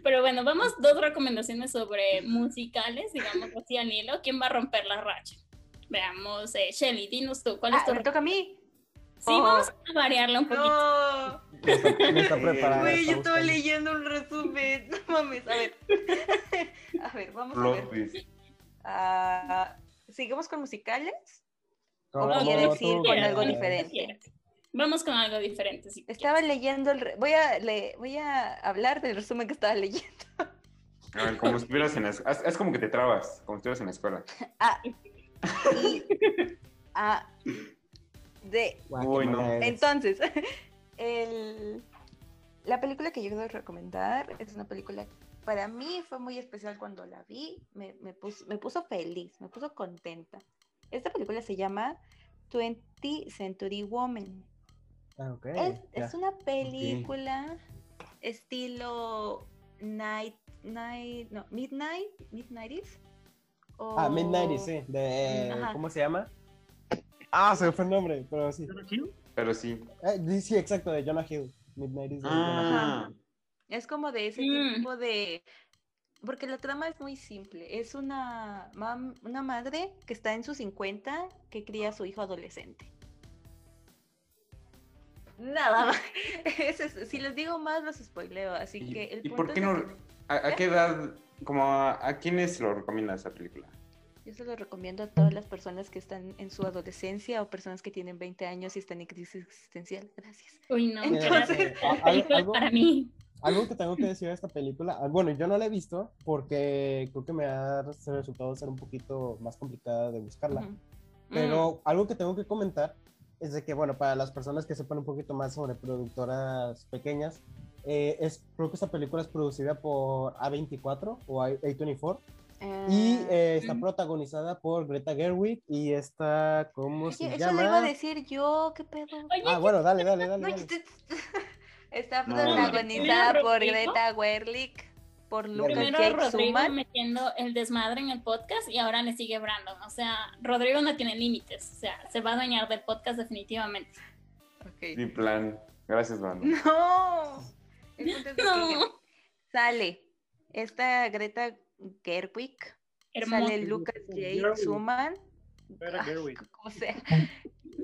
Pero bueno, vamos dos recomendaciones sobre musicales, digamos así al hilo. ¿Quién va a romper la racha? Veamos, eh, Shelly, dinos tú, ¿cuál es Ah, tu me toca a mí. Sí, Oh. vamos a variarla un poquito. No. No está, no está preparada. Güey, está yo estaba leyendo un resumen. No mames, a ver. A ver, vamos a ver. Ah, ¿Seguimos con musicales? ¿O quieres ir con algo ¿Qué diferente? Vamos con algo diferente. Si Estaba leyendo el... re- Voy a, le... Voy a hablar del resumen que estaba leyendo. A ver, como si estuvieras en la es, es como que te trabas, como si estuvieras en la escuela. Ah, y... Ah, de... Uy, no. Entonces, el... la película que yo quiero recomendar es una película, para mí fue muy especial cuando la vi, me, me, puso, me puso feliz, me puso contenta. Esta película se llama 20th Century Woman. Ah, es una película estilo night, night, no, midnight, midnighties. O... Ah, Midnight, sí. De, Ajá. ¿Cómo se llama? Ah, se me fue el nombre, pero sí. ¿Pero aquí? Pero sí. Eh, sí, sí, exacto, de Jonah Hill. Midnight is de Jonah Hill. Ah, Es como de ese Mm. tipo de... Porque la trama es muy simple. Es una, mam- una madre que está en sus 50 que cría a su hijo adolescente. Nada más. Es- si les digo más, los spoileo. Así ¿Y, que el y punto por qué no? que ¿A, a qué edad? Como a, a quiénes lo recomiendas esa película? Yo se lo recomiendo a todas las personas que están en su adolescencia o personas que tienen 20 años y están en crisis existencial. Gracias. Uy, no, Mira, gracias. a- Esta al- película algo, para mí. algo que tengo que decir de esta película, ah, bueno, yo no la he visto porque creo que me ha resultado ser un poquito más complicada de buscarla. Ujú. Pero algo que tengo que comentar es de que, bueno, para las personas que sepan un poquito más sobre productoras pequeñas, eh, es, creo que esta película es producida por A24 o A- A24 Mm, y ah, eh, está protagonizada por Greta Gerwig y esta, ¿cómo se eso llama? lo iba a decir yo, ¿qué pedo? Oye, Ah, bueno, dale, dale, dale. Está No, protagonizada por. Greta Gerwig, por Lucas primero Jake Rodrigo Suman. metiendo el desmadre en el podcast y ahora le sigue Brandon. O sea, Rodrigo no tiene límites. O sea, se va a dañar del podcast definitivamente. Sí, plan. Gracias, Brandon. No. El punto es de que No. Sale esta Greta Gerwig, Hermoso. sale Lucas J. Suman, como sea.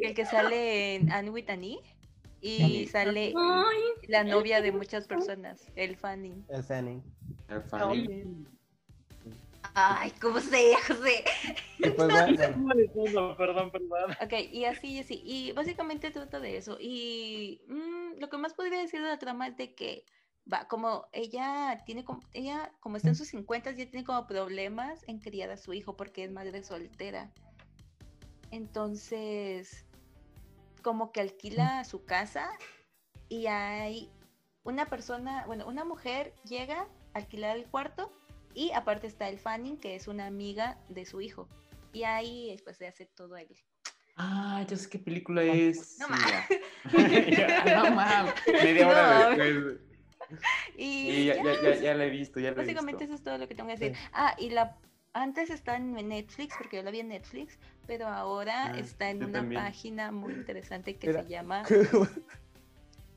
El que sale en Anne with an E, y sale Ay, la novia de muchas personas, el Fanning. El Fanning. El fan. Ay, como sea, José. Y pues bueno, perdón, perdón. Ok, y así, y así. Y básicamente trata de eso. Y mm, lo que más podría decir de la trama es de que, va, como ella tiene, como, ella como está en sus 50, ya tiene como problemas en criar a su hijo porque es madre soltera. Entonces, como que alquila su casa y hay una persona, bueno, una mujer llega a alquilar el cuarto y aparte está el Fanning, que es una amiga de su hijo. Y ahí después se hace todo él. Ah, ya sé qué película es. No mames. no mames. Media hora No. después. Y, Y ya, ya, ya, ya, la he visto, ya la he básicamente visto. eso es todo lo que tengo que decir. Sí. Ah, y la antes está en Netflix, porque yo la vi en Netflix, pero ahora Ah, está en una también. página muy interesante que se llama...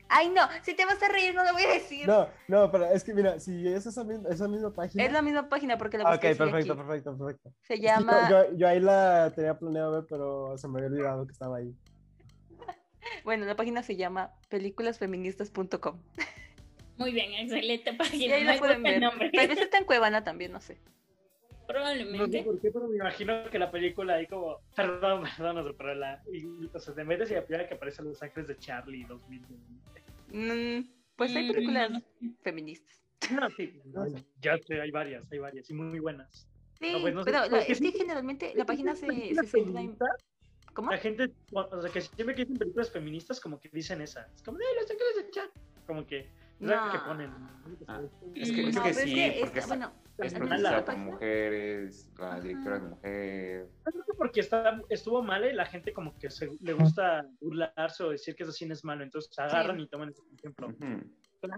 Ay, no, si te vas a reír no lo voy a decir. no, no, pero es que mira, si es esa misma, esa misma página. Es la misma página porque la busqué Ok, perfecto, aquí. perfecto, perfecto. Se Es que llama... Yo, yo ahí la tenía planeado ver, pero se me había olvidado que estaba ahí. Bueno, la página se llama películasfeministas.com. muy bien, excelente Y página. ahí Me la pueden ver. nombre. Tal vez está en Cuevana también, no sé. No sé Probablemente. por qué, pero me imagino que la película ahí como, perdón, perdón, no sé, pero la, y, o sea, te metes y la primera que aparece Los Ángeles de Charlie 2020. Mm, pues hay películas feministas. No, sí, no, ya sé, hay varias, hay varias y muy, muy buenas. Sí, pues no sé, pero la- porque es que sí, generalmente la página se, se centra en... ¿Cómo? La gente, o sea, que siempre que dicen películas feministas, como que dicen esa. Es como, ¡eh, Los Ángeles de Charlie! Como que, es algo que No. ponen. Ah, Es que, es No, que es sí, que porque es- es, bueno, es producida la por mujeres, la directora es mujer. Yo creo que porque está, estuvo mal y la gente como que se, le gusta burlarse o decir que eso sí no es malo, entonces agarran y toman ese ejemplo.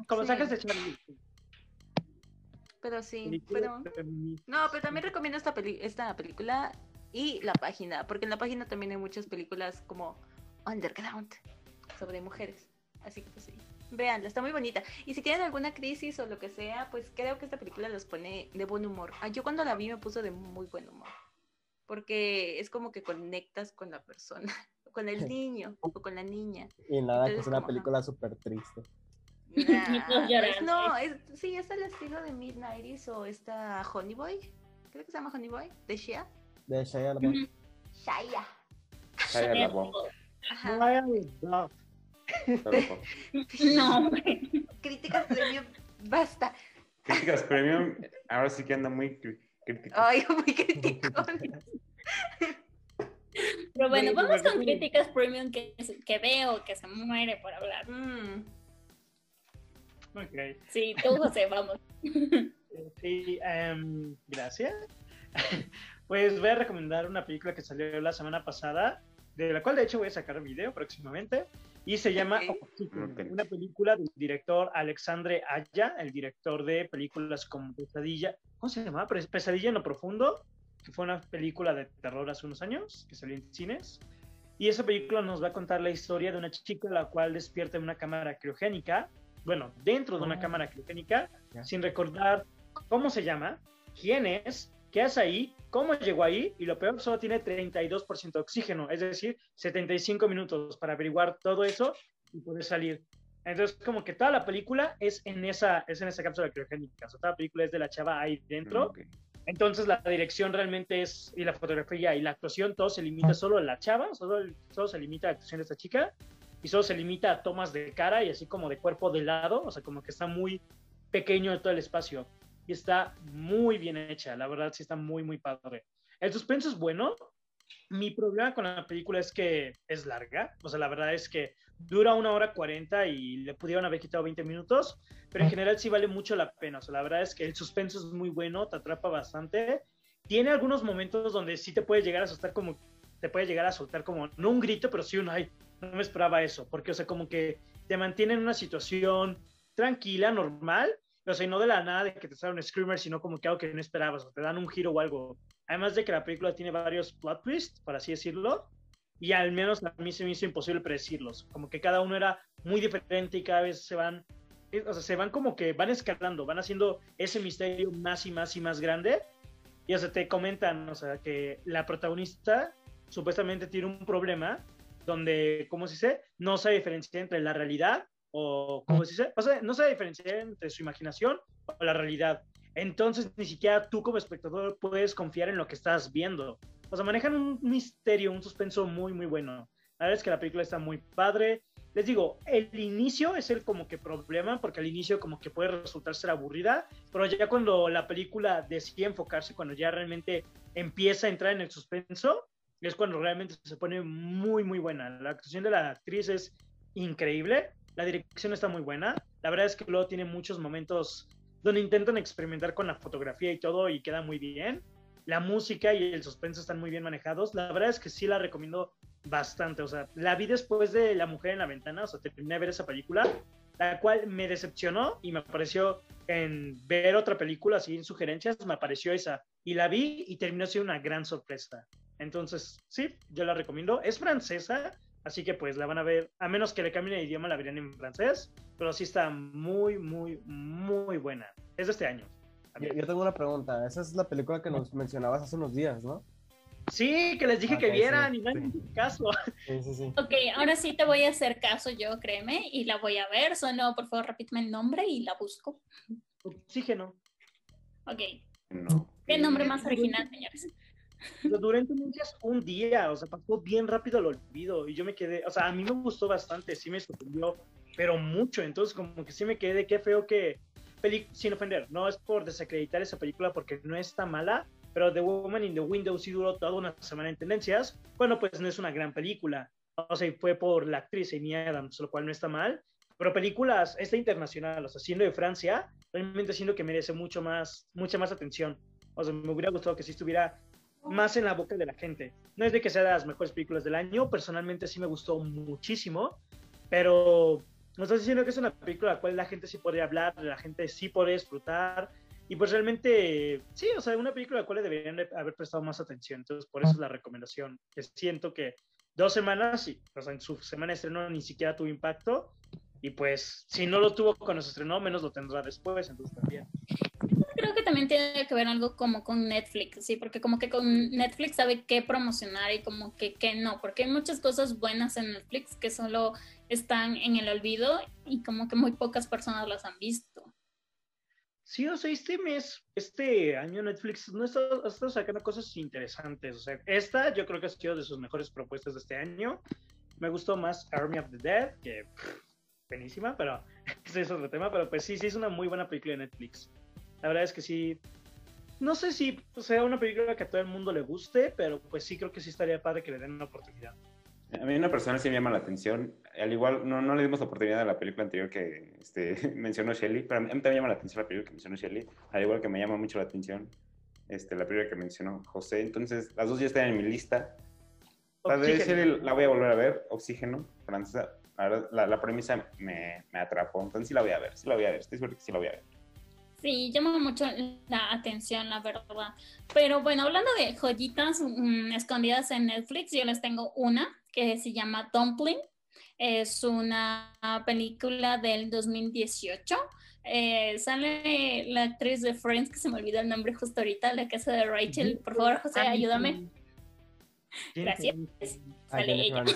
Como Sí. sacas de Charlie. Pero sí, pero... No, pero también recomiendo esta, peli esta película y la página, porque en la página también hay muchas películas como Underground sobre mujeres. Así que pues sí, véanla, está muy bonita. Y si tienen alguna crisis o lo que sea, pues creo que esta película los pone de buen humor. Ah, yo cuando la vi me puso de muy buen humor, porque es como que conectas con la persona, con el niño o con la niña. Y nada, que es una como, película súper triste. Nah, todos llorando. es- no, es, sí, es el estilo de Midnighties o esta Honey Boy, creo que se llama Honey Boy, de Shia. De Shia LaBeouf. Shia. Shia LaBeouf, Ajá. No, hombre. Críticas premium, basta. Críticas Premium, ahora sí que anda muy crítico. Ay, muy criticón. Pero bueno, vamos bueno, con críticas premium que, que veo que se muere por hablar. Mm, ok. Sí, tú, José, vamos. Sí, em, gracias. Pues voy a recomendar una película que salió la semana pasada, de la cual de hecho voy a sacar un video próximamente, y se llama Ok. Oxygen, Ok. una película del director Alexandre Aya, el director de películas como Pesadilla, ¿cómo se llama? Pes- Pesadilla en lo profundo, que fue una película de terror hace unos años, que salió en cines. Y esa película nos va a contar la historia de una chica la cual despierta en una cámara criogénica, bueno, dentro de una Oh. cámara criogénica, Ya. sin recordar cómo se llama, quién es, qué hace ahí, cómo llegó ahí, y lo peor, solo tiene 32% de oxígeno, es decir, 75 minutos para averiguar todo eso y poder salir. Entonces, como que toda la película es en esa, es en esa cápsula criogénica, o sea, toda la película es de la chava ahí dentro, Ok. entonces la dirección realmente es, y la fotografía y la actuación, todo se limita solo a la chava, solo, solo se limita a la actuación de esta chica, y solo se limita a tomas de cara y así como de cuerpo de lado, o sea, como que está muy pequeño todo el espacio. Y está muy bien hecha, la verdad sí está muy, muy padre. El suspenso es bueno. Mi problema con la película es que es larga, o sea, la verdad es que dura una hora cuarenta y le pudieron haber quitado 20 minutos, pero en general sí vale mucho la pena, o sea, la verdad es que el suspenso es muy bueno, te atrapa bastante. Tiene algunos momentos donde sí te puede llegar a asustar como, te puede llegar a soltar como, no un grito, pero sí un, ay, no me esperaba eso, porque, o sea, como que te mantiene en una situación tranquila, normal, o sea, y no de la nada de que te sale un screamer, sino como que algo que no esperabas, o te dan un giro o algo. Además de que la película tiene varios plot twists, por así decirlo, y al menos a mí se me hizo imposible predecirlos, como que cada uno era muy diferente y cada vez se van, eh, o sea, se van como que van escalando, van haciendo ese misterio más y más y más grande, y o sea, te comentan, o sea, que la protagonista supuestamente tiene un problema donde, ¿cómo se dice? No se diferencia entre la realidad o, ¿cómo se dice? O sea, no se diferencia entre su imaginación o la realidad. Entonces, ni siquiera tú como espectador puedes confiar en lo que estás viendo. O sea, manejan un misterio, un suspenso muy, muy bueno. La verdad es que la película está muy padre. Les digo, el inicio es el como que problema, porque al inicio como que puede resultar ser aburrida, pero ya cuando la película decide enfocarse, cuando ya realmente empieza a entrar en el suspenso, es cuando realmente se pone muy, muy buena. La actuación de la actriz es increíble, la dirección está muy buena, la verdad es que luego tiene muchos momentos donde intentan experimentar con la fotografía y todo y queda muy bien. La música y el suspenso están muy bien manejados. La verdad es que sí la recomiendo bastante. O sea, la vi después de La Mujer en la Ventana, o sea, terminé de ver esa película, la cual me decepcionó y me pareció en ver otra película, así en sugerencias, me apareció esa. Y la vi y terminó siendo una gran sorpresa. Entonces, sí, yo la recomiendo. Es francesa, así que pues la van a ver, a menos que le cambien el idioma, la verían en francés, pero sí está muy, muy, muy buena. Es de este año. Yo, yo tengo una pregunta. Esa es la película que nos mencionabas hace unos días, ¿no? Sí, que les dije Ok, que vieran sí, y no sí. caso. Sí, sí, sí. Ok, ahora sí te voy a hacer caso yo, créeme, y la voy a ver. Solo, por favor, repíteme el nombre y la busco. Oxígeno. Ok, No. qué nombre más original, señores. Lo duré en tendencias un día, o sea, pasó bien rápido el olvido y yo me quedé, o sea, a mí me gustó bastante, sí me sorprendió, pero mucho, entonces como que sí me quedé, qué feo que, sin ofender, no es por desacreditar esa película porque no está mala, pero The Woman in the Window sí duró toda una semana en tendencias, bueno, pues no es una gran película, o sea, fue por la actriz Amy Adams, lo cual no está mal, pero películas, esta internacional, o sea, siendo de Francia, realmente siento que merece mucho más, mucha más atención, o sea, me hubiera gustado que sí estuviera más en la boca de la gente. No es de que sea de las mejores películas del año, personalmente sí me gustó muchísimo, pero me estás diciendo que es una película a la cual la gente sí podría hablar, la gente sí puede disfrutar, y pues realmente, sí, o sea, una película a la cual deberían de haber prestado más atención, entonces por eso es la recomendación, que siento que dos semanas, y, o sea, en su semana de estreno ni siquiera tuvo impacto, y pues si no lo tuvo cuando se estrenó, menos lo tendrá después, entonces también. Creo que también tiene que ver algo como con Netflix, sí, porque como que con Netflix sabe qué promocionar y como que qué no, porque hay muchas cosas buenas en Netflix que solo están en el olvido y como que muy pocas personas las han visto. Sí, o sea, este mes, este año Netflix no está, estado sacando cosas interesantes. O sea, esta yo creo que ha sido de sus mejores propuestas de este año. Me gustó más Army of the Dead, que pff, buenísima, pero ese es otro tema. Pero pues sí, sí es una muy buena película de Netflix. La verdad es que sí. No sé si sea una película que a todo el mundo le guste, pero pues sí creo que sí estaría padre que le den una oportunidad. A mí una persona sí me llama la atención. Al igual, no, no le dimos la oportunidad a la película anterior que este, mencionó Shelly, pero a mí también me llama la atención la película que mencionó Shelly, al igual que me llama mucho la atención este, la película que mencionó José. Entonces, las dos ya están en mi lista. La voy a volver a ver, Oxígeno, francesa. La, la, la premisa me, me atrapó, entonces sí la voy a ver, sí la voy a ver, estoy seguro que sí la voy a ver. Sí, llama mucho la atención, la verdad. Pero bueno, hablando de joyitas mm, escondidas en Netflix, yo les tengo una que se llama Dumpling. Es una película del 2018. Eh, sale la actriz de Friends, que se me olvidó el nombre justo ahorita, la casa de Rachel. Por favor, José, ayúdame. Gracias. Sale ella.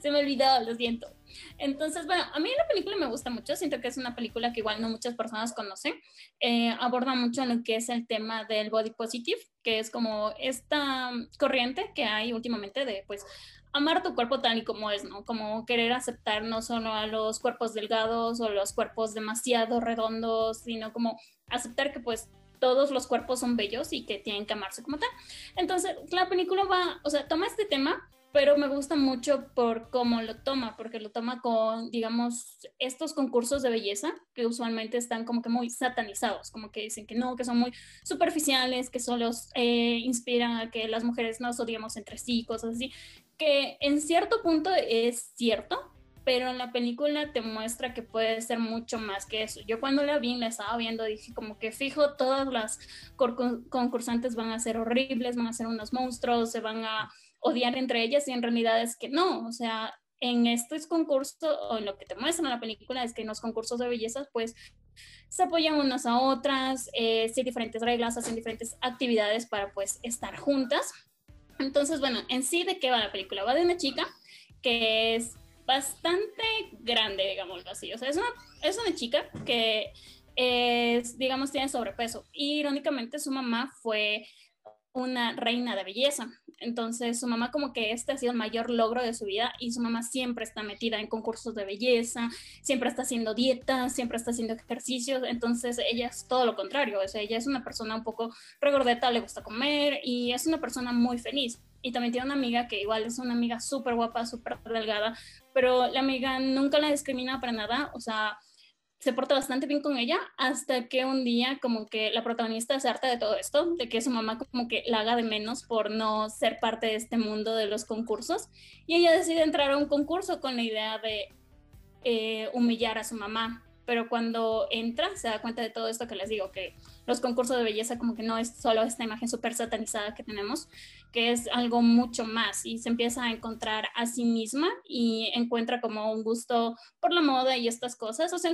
Se me olvidó, lo siento. Entonces, bueno, a mí la película me gusta mucho, siento que es una película que igual no muchas personas conocen. Eh, aborda mucho lo que es el tema del body positive, que es como esta corriente que hay últimamente de, pues, amar tu cuerpo tal y como es, ¿no? Como querer aceptar no solo a los cuerpos delgados o los cuerpos demasiado redondos, sino como aceptar que, pues, todos los cuerpos son bellos y que tienen que amarse como tal. Entonces, la película va, o sea, toma este tema, pero me gusta mucho por cómo lo toma, porque lo toma con, digamos, estos concursos de belleza que usualmente están como que muy satanizados, como que dicen que no, que son muy superficiales, que solo eh, inspiran a que las mujeres nos odiemos entre sí, cosas así, que en cierto punto es cierto, pero en la película te muestra que puede ser mucho más que eso. Yo cuando la vi, la estaba viendo, dije como que fijo, todas las concursantes van a ser horribles, van a ser unos monstruos, se van a odiar entre ellas y en realidad es que no, o sea, en estos concursos o en lo que te muestran en la película es que en los concursos de belleza pues se apoyan unas a otras, eh, diferentes reglas, hacen diferentes actividades para pues estar juntas. Entonces, bueno, en sí, ¿de qué va la película? Va de una chica que es bastante grande, digámoslo así. O sea, es una, es una chica que, es, digamos, tiene sobrepeso. Irónicamente su mamá fue una reina de belleza. Entonces su mamá como que este ha sido el mayor logro de su vida y su mamá siempre está metida en concursos de belleza, siempre está haciendo dietas, siempre está haciendo ejercicios. Entonces ella es todo lo contrario. O sea, ella es una persona un poco regordeta, le gusta comer y es una persona muy feliz. Y también tiene una amiga que igual es una amiga súper guapa, súper delgada, pero la amiga nunca la discrimina para nada. O sea, se porta bastante bien con ella hasta que un día como que la protagonista se harta de todo esto, de que su mamá como que la haga de menos por no ser parte de este mundo de los concursos y ella decide entrar a un concurso con la idea de eh, humillar a su mamá. Pero cuando entra se da cuenta de todo esto que les digo, que los concursos de belleza como que no es solo esta imagen súper satanizada que tenemos, que es algo mucho más y se empieza a encontrar a sí misma y encuentra como un gusto por la moda y estas cosas. O sea,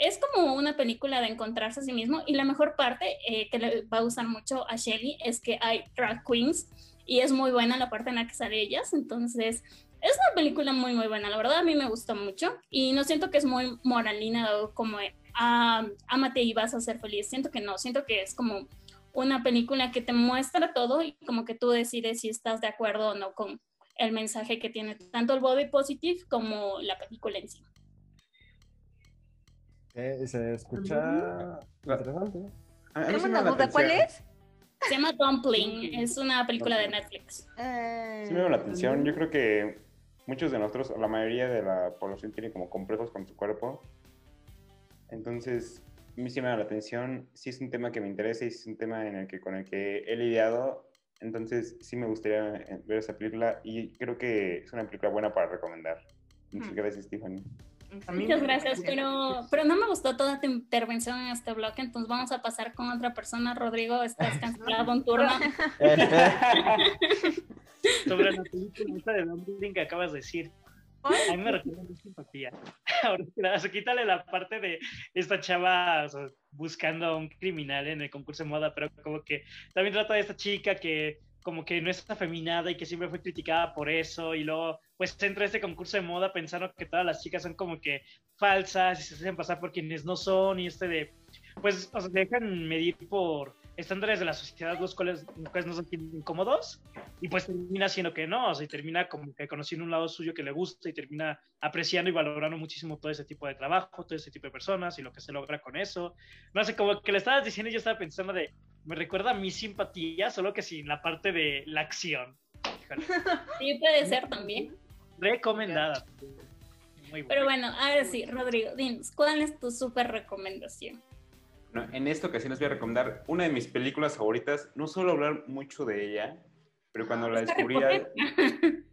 es como una película de encontrarse a sí mismo y la mejor parte eh, que le va a gustar mucho a Shelly es que hay drag queens y es muy buena la parte en la que sale ellas, entonces es una película muy muy buena, la verdad a mí me gustó mucho y no siento que es muy moralina como ah, amate y vas a ser feliz, siento que no, siento que es como una película que te muestra todo y como que tú decides si estás de acuerdo o no con el mensaje que tiene tanto el body positive como la película en sí. Eh, se escucha interesante. Tengo una duda, ¿cuál es? Se llama Dumpling, es una película de Netflix. Ah, Sí me llama la atención. Yo creo que muchos de nosotros, la mayoría de la población tiene como complejos con su cuerpo. Entonces, a mí sí me llama la atención. Sí es un tema que me interesa y es un tema en el que, con el que he lidiado. Entonces, sí me gustaría eh, ver esa película y creo que es una película buena para recomendar. Muchas Hmm. gracias, Tiffany. Muchas gracias, pero, pero no me gustó toda tu intervención en este bloque, entonces vamos a pasar con otra persona. Rodrigo, estás cancelado un turno. sobre la película de Dumpling que acabas de decir. A mí me recuerda mucha simpatía. Ahora, quítale la parte de esta chava o sea, buscando a un criminal en el concurso de moda, pero como que también trata de esta chica que como que no es afeminada y que siempre fue criticada por eso y luego pues entra este concurso de moda pensando que todas las chicas son como que falsas y se hacen pasar por quienes no son y este de pues o sea, se dejan medir por estándares de la sociedad los cuales, los cuales no son incómodos y pues termina siendo que no, o sea, y termina como que conociendo un lado suyo que le gusta y termina apreciando y valorando muchísimo todo ese tipo de trabajo, todo ese tipo de personas y lo que se logra con eso. No sé, como que le estabas diciendo y yo estaba pensando de, me recuerda a mi simpatía, solo que sin la parte de la acción. Híjole, Sí, puede ser también. recomendada. Muy Pero buena. bueno, ahora sí, Rodrigo, dinos, ¿cuál es tu súper recomendación? Bueno, en esta ocasión les voy a recomendar una de mis películas favoritas. No suelo hablar mucho de ella, pero cuando la Harry descubrí...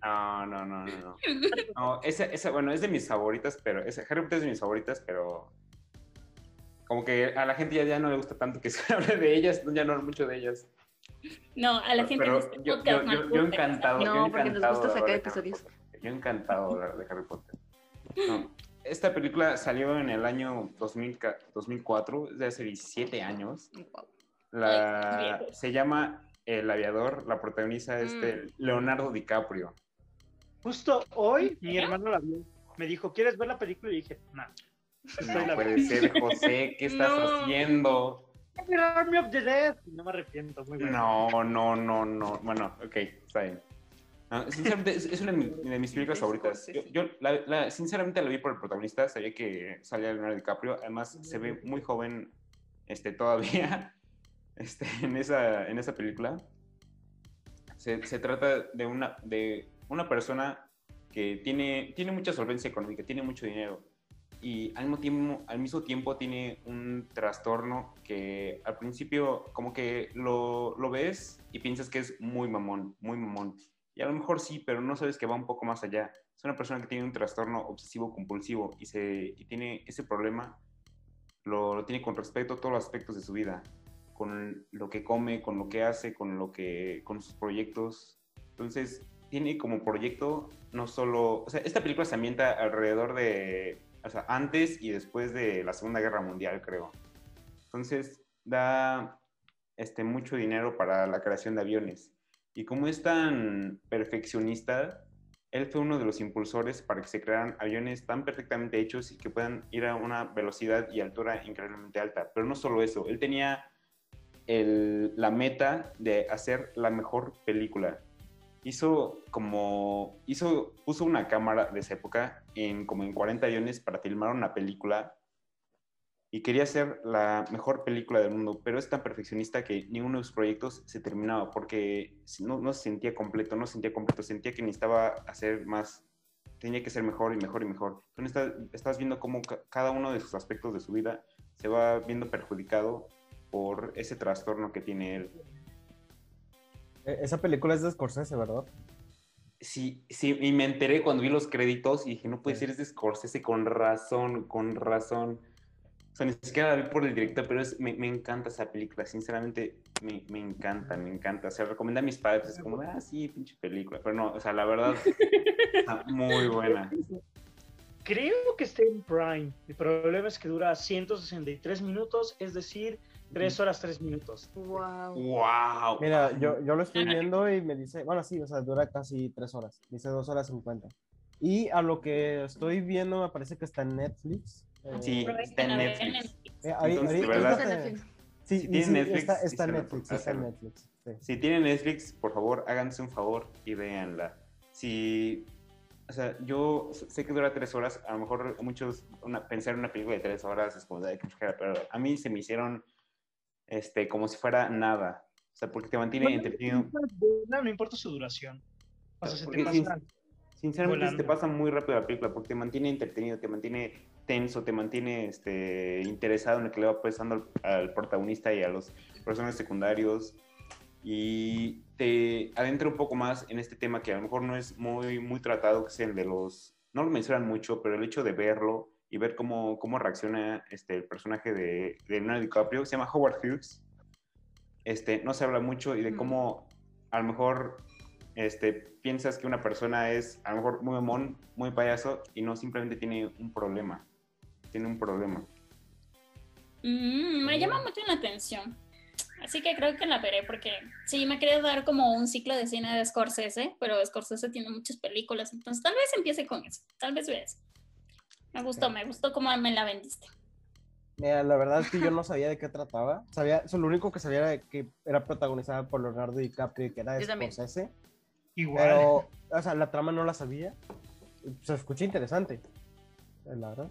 No, no, no, no. no. No, esa, esa, bueno, es de mis favoritas, pero esa, Harry Potter es de mis favoritas, pero como que a la gente ya, ya no le gusta tanto que se hable de ellas, ya no hablo mucho de ellas. No, a la gente Pero de este yo, podcast yo, nos yo, yo gusta. encantado. No, yo porque nos encantado gusta de sacar episodios. Potter. Yo encantado de Harry Potter. No, esta película salió en el año 2000, 2004, es de hace 17 años. La, se llama El Aviador, la protagoniza este Leonardo DiCaprio. Justo hoy mi hermano la vio. Me dijo, ¿quieres ver la película? Y dije, no. Estoy No la puede ser, José, ¿qué estás No. haciendo? Army of the Dead. No me arrepiento, muy bueno. No, no, no, no. Bueno, ok, está bien. No, sinceramente, es, es una de mis, de mis películas favoritas. Yo, yo la- la- sinceramente la vi por el protagonista, sabía que salía Leonardo DiCaprio, además se ve muy joven este, todavía este, en, esa, en esa película. Se, se trata de una, de una persona que tiene, tiene mucha solvencia económica, tiene mucho dinero y al mismo, tiempo, al mismo tiempo tiene un trastorno que al principio como que lo, lo ves y piensas que es muy mamón, muy mamón. Y a lo mejor sí, pero no sabes que va un poco más allá. Es una persona que tiene un trastorno obsesivo compulsivo y, se, y tiene ese problema, lo, lo tiene con respecto a todos los aspectos de su vida, con lo que come, con lo que hace, con, lo que, con sus proyectos. Entonces, tiene como proyecto no solo, o sea, esta película se ambienta alrededor de, o sea, antes y después de la Segunda Guerra Mundial, creo. Entonces da este, mucho dinero para la creación de aviones. Y como es tan perfeccionista, él fue uno de los impulsores para que se crearan aviones tan perfectamente hechos y que puedan ir a una velocidad y altura increíblemente alta. Pero no solo eso, él tenía el- la meta de hacer la mejor película. Hizo como, hizo, puso una cámara de esa época en como en 40 aviones para filmar una película y quería hacer la mejor película del mundo, pero es tan perfeccionista que ninguno de sus proyectos se terminaba porque no, no se sentía completo, no se sentía completo, sentía que necesitaba hacer más, tenía que ser mejor y mejor y mejor. Entonces estás, viendo cómo ca- cada uno de sus aspectos de su vida se va viendo perjudicado por ese trastorno que tiene él. E- Esa película es de Scorsese, ¿verdad? Sí, sí, y me enteré cuando vi los créditos y dije, no puede ser, es de Scorsese, con razón, con razón. O sea, ni siquiera la vi por el director, pero es, me, me encanta esa película, sinceramente, me, me encanta, me encanta. O sea, recomendé a mis padres, es como, ah, sí, pinche película. Pero no, o sea, la verdad, está muy buena. Creo que está en Prime. El problema es que dura 163 minutos, es decir, 3 horas 3 minutos. Wow. ¡Wow! Mira, yo, yo lo estoy viendo y me dice, bueno, sí, o sea, dura casi tres horas, dice dos horas cincuenta. Y a lo que estoy viendo me parece que está en Netflix. Eh, Sí, está en Netflix. eh, ahí- Entonces, ahí- de verdad- ahorita Está en te- Netflix. Sí, Si y tiene sí, Netflix, está, está Netflix, está. Netflix. sí. Si tienen Netflix, por favor, háganse un favor y véanla. Si, o sea, yo sé que dura tres horas, a lo mejor muchos una, pensar en una película de tres horas es como de "Ay, qué flojera", pero a mí se me hicieron este, como si fuera nada. O sea, porque te mantiene entretenido. No, importa su duración. O sea, se te pasa. Sinceramente, se te pasa muy rápido la película porque te mantiene entretenido, te mantiene tenso, te mantiene este, interesado en lo que le va pasando al, al protagonista y a los personajes secundarios y te adentra un poco más en este tema que a lo mejor no es muy, muy tratado, que es el de los... No lo mencionan mucho, pero el hecho de verlo y ver cómo, cómo reacciona este, el personaje de, de Leonardo DiCaprio, se llama Howard Hughes, este, no se habla mucho y de cómo a lo mejor este, piensas que una persona es a lo mejor muy mamón, muy payaso y no simplemente tiene un problema. Tiene un problema. Mm, me llama mucho la atención. Así que creo que la veré porque sí, me quería dar como un ciclo de cine de Scorsese, pero Scorsese tiene muchas películas, entonces tal vez empiece con eso, tal vez veas. Me gustó, me gustó cómo me la vendiste. Mira, la verdad es que yo no sabía de qué trataba. Sabía, lo único que sabía era que era protagonizada por Leonardo DiCaprio y que era. Scorsese. Igual. Pero, o sea, la trama no la sabía. Se escucha interesante. La verdad.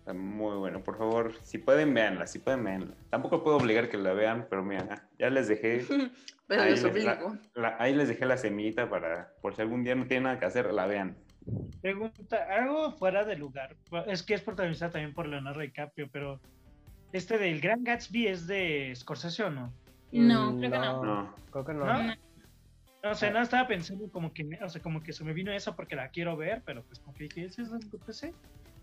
Está muy bueno. Por favor, si pueden, véanla. Si pueden, véanla. Tampoco puedo obligar que la vean, pero mira, ya les dejé. Pero ahí, les, la- ahí les dejé la semillita para, por si algún día no tienen nada que hacer, la vean. Pregunta, algo fuera de lugar. Es que es protagonizada también por Leonardo DiCaprio, pero este del Gran Gatsby es de Scorsese o no? No, Mm, creo que no. No. Creo que no. ¿No? O sea, no estaba pensando como que, o sea, como que se me vino eso porque la quiero ver, pero pues como que dije, ¿ese es de Scorsese?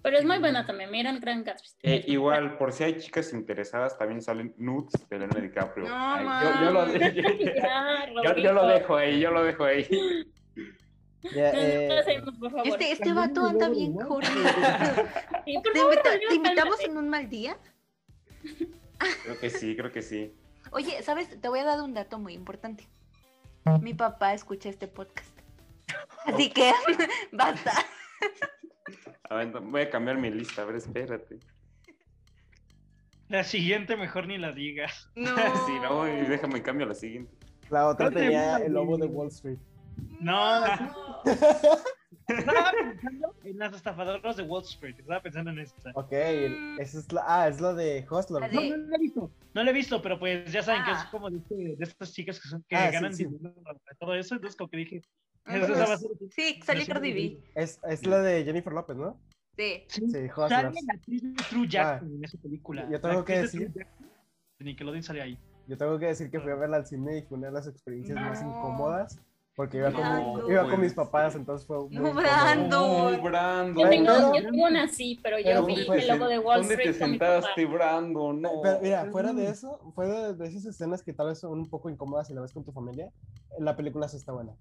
Pero es muy buena también, mira el Gran Gatsby. Eh, igual, por si hay chicas interesadas, también salen nudes de Leonardo DiCaprio. No, Ay, yo, yo lo, yo- yo lo dejo ahí, yo lo dejo ahí. Ya, No, no eh, hacemos, por favor. Este, este vato anda bien. Sí, por ¿Te, invita- invitamos en un mal día? Creo que sí, creo que sí. Oye, ¿sabes? Te voy a dar un dato muy importante. Mi papá escucha este podcast. Así que, basta. A ver, voy a cambiar mi lista, a ver, espérate. La siguiente mejor ni la digas. No. Sí, no, déjame cambio a la siguiente. la otra tenía el lobo de. Wall Street. No, No. Estaba pensando en las estafadoras de Wall Street. Estaba pensando en esta. Ok, esa es la, ah, es la de Hustler. La No, de- no la he visto. No la he visto, pero pues ya saben que es Ah. como de, este- de estas chicas que, son, que Ah, sí, ganan sí. dinero de todo eso. Entonces, como que dije, a ser- Sí, salió Cardi B. Es, es la de Jennifer López, ¿no? Sí. Sí, Sí, Sale Hustlers. la actriz de True Jackson en esa película. yo tengo que decir- de Nickelodeon sale ahí. Yo tengo que decir que fui a verla al cine y fue una de las experiencias más No. incómodas. Porque iba, como, iba con Pues. mis papás, entonces fue muy No, incómodo. Brandon. Uy, Brandon. Yo tengo, Pero- yo tengo una así, pero pero yo vi ¿dónde el logo de Wall ¿Dónde Street te con mi papá. sentaste, Brandon? No. Pero mira, fuera de eso, fuera de esas escenas que tal vez son un poco incómodas si la ves con tu familia, la película sí está buena.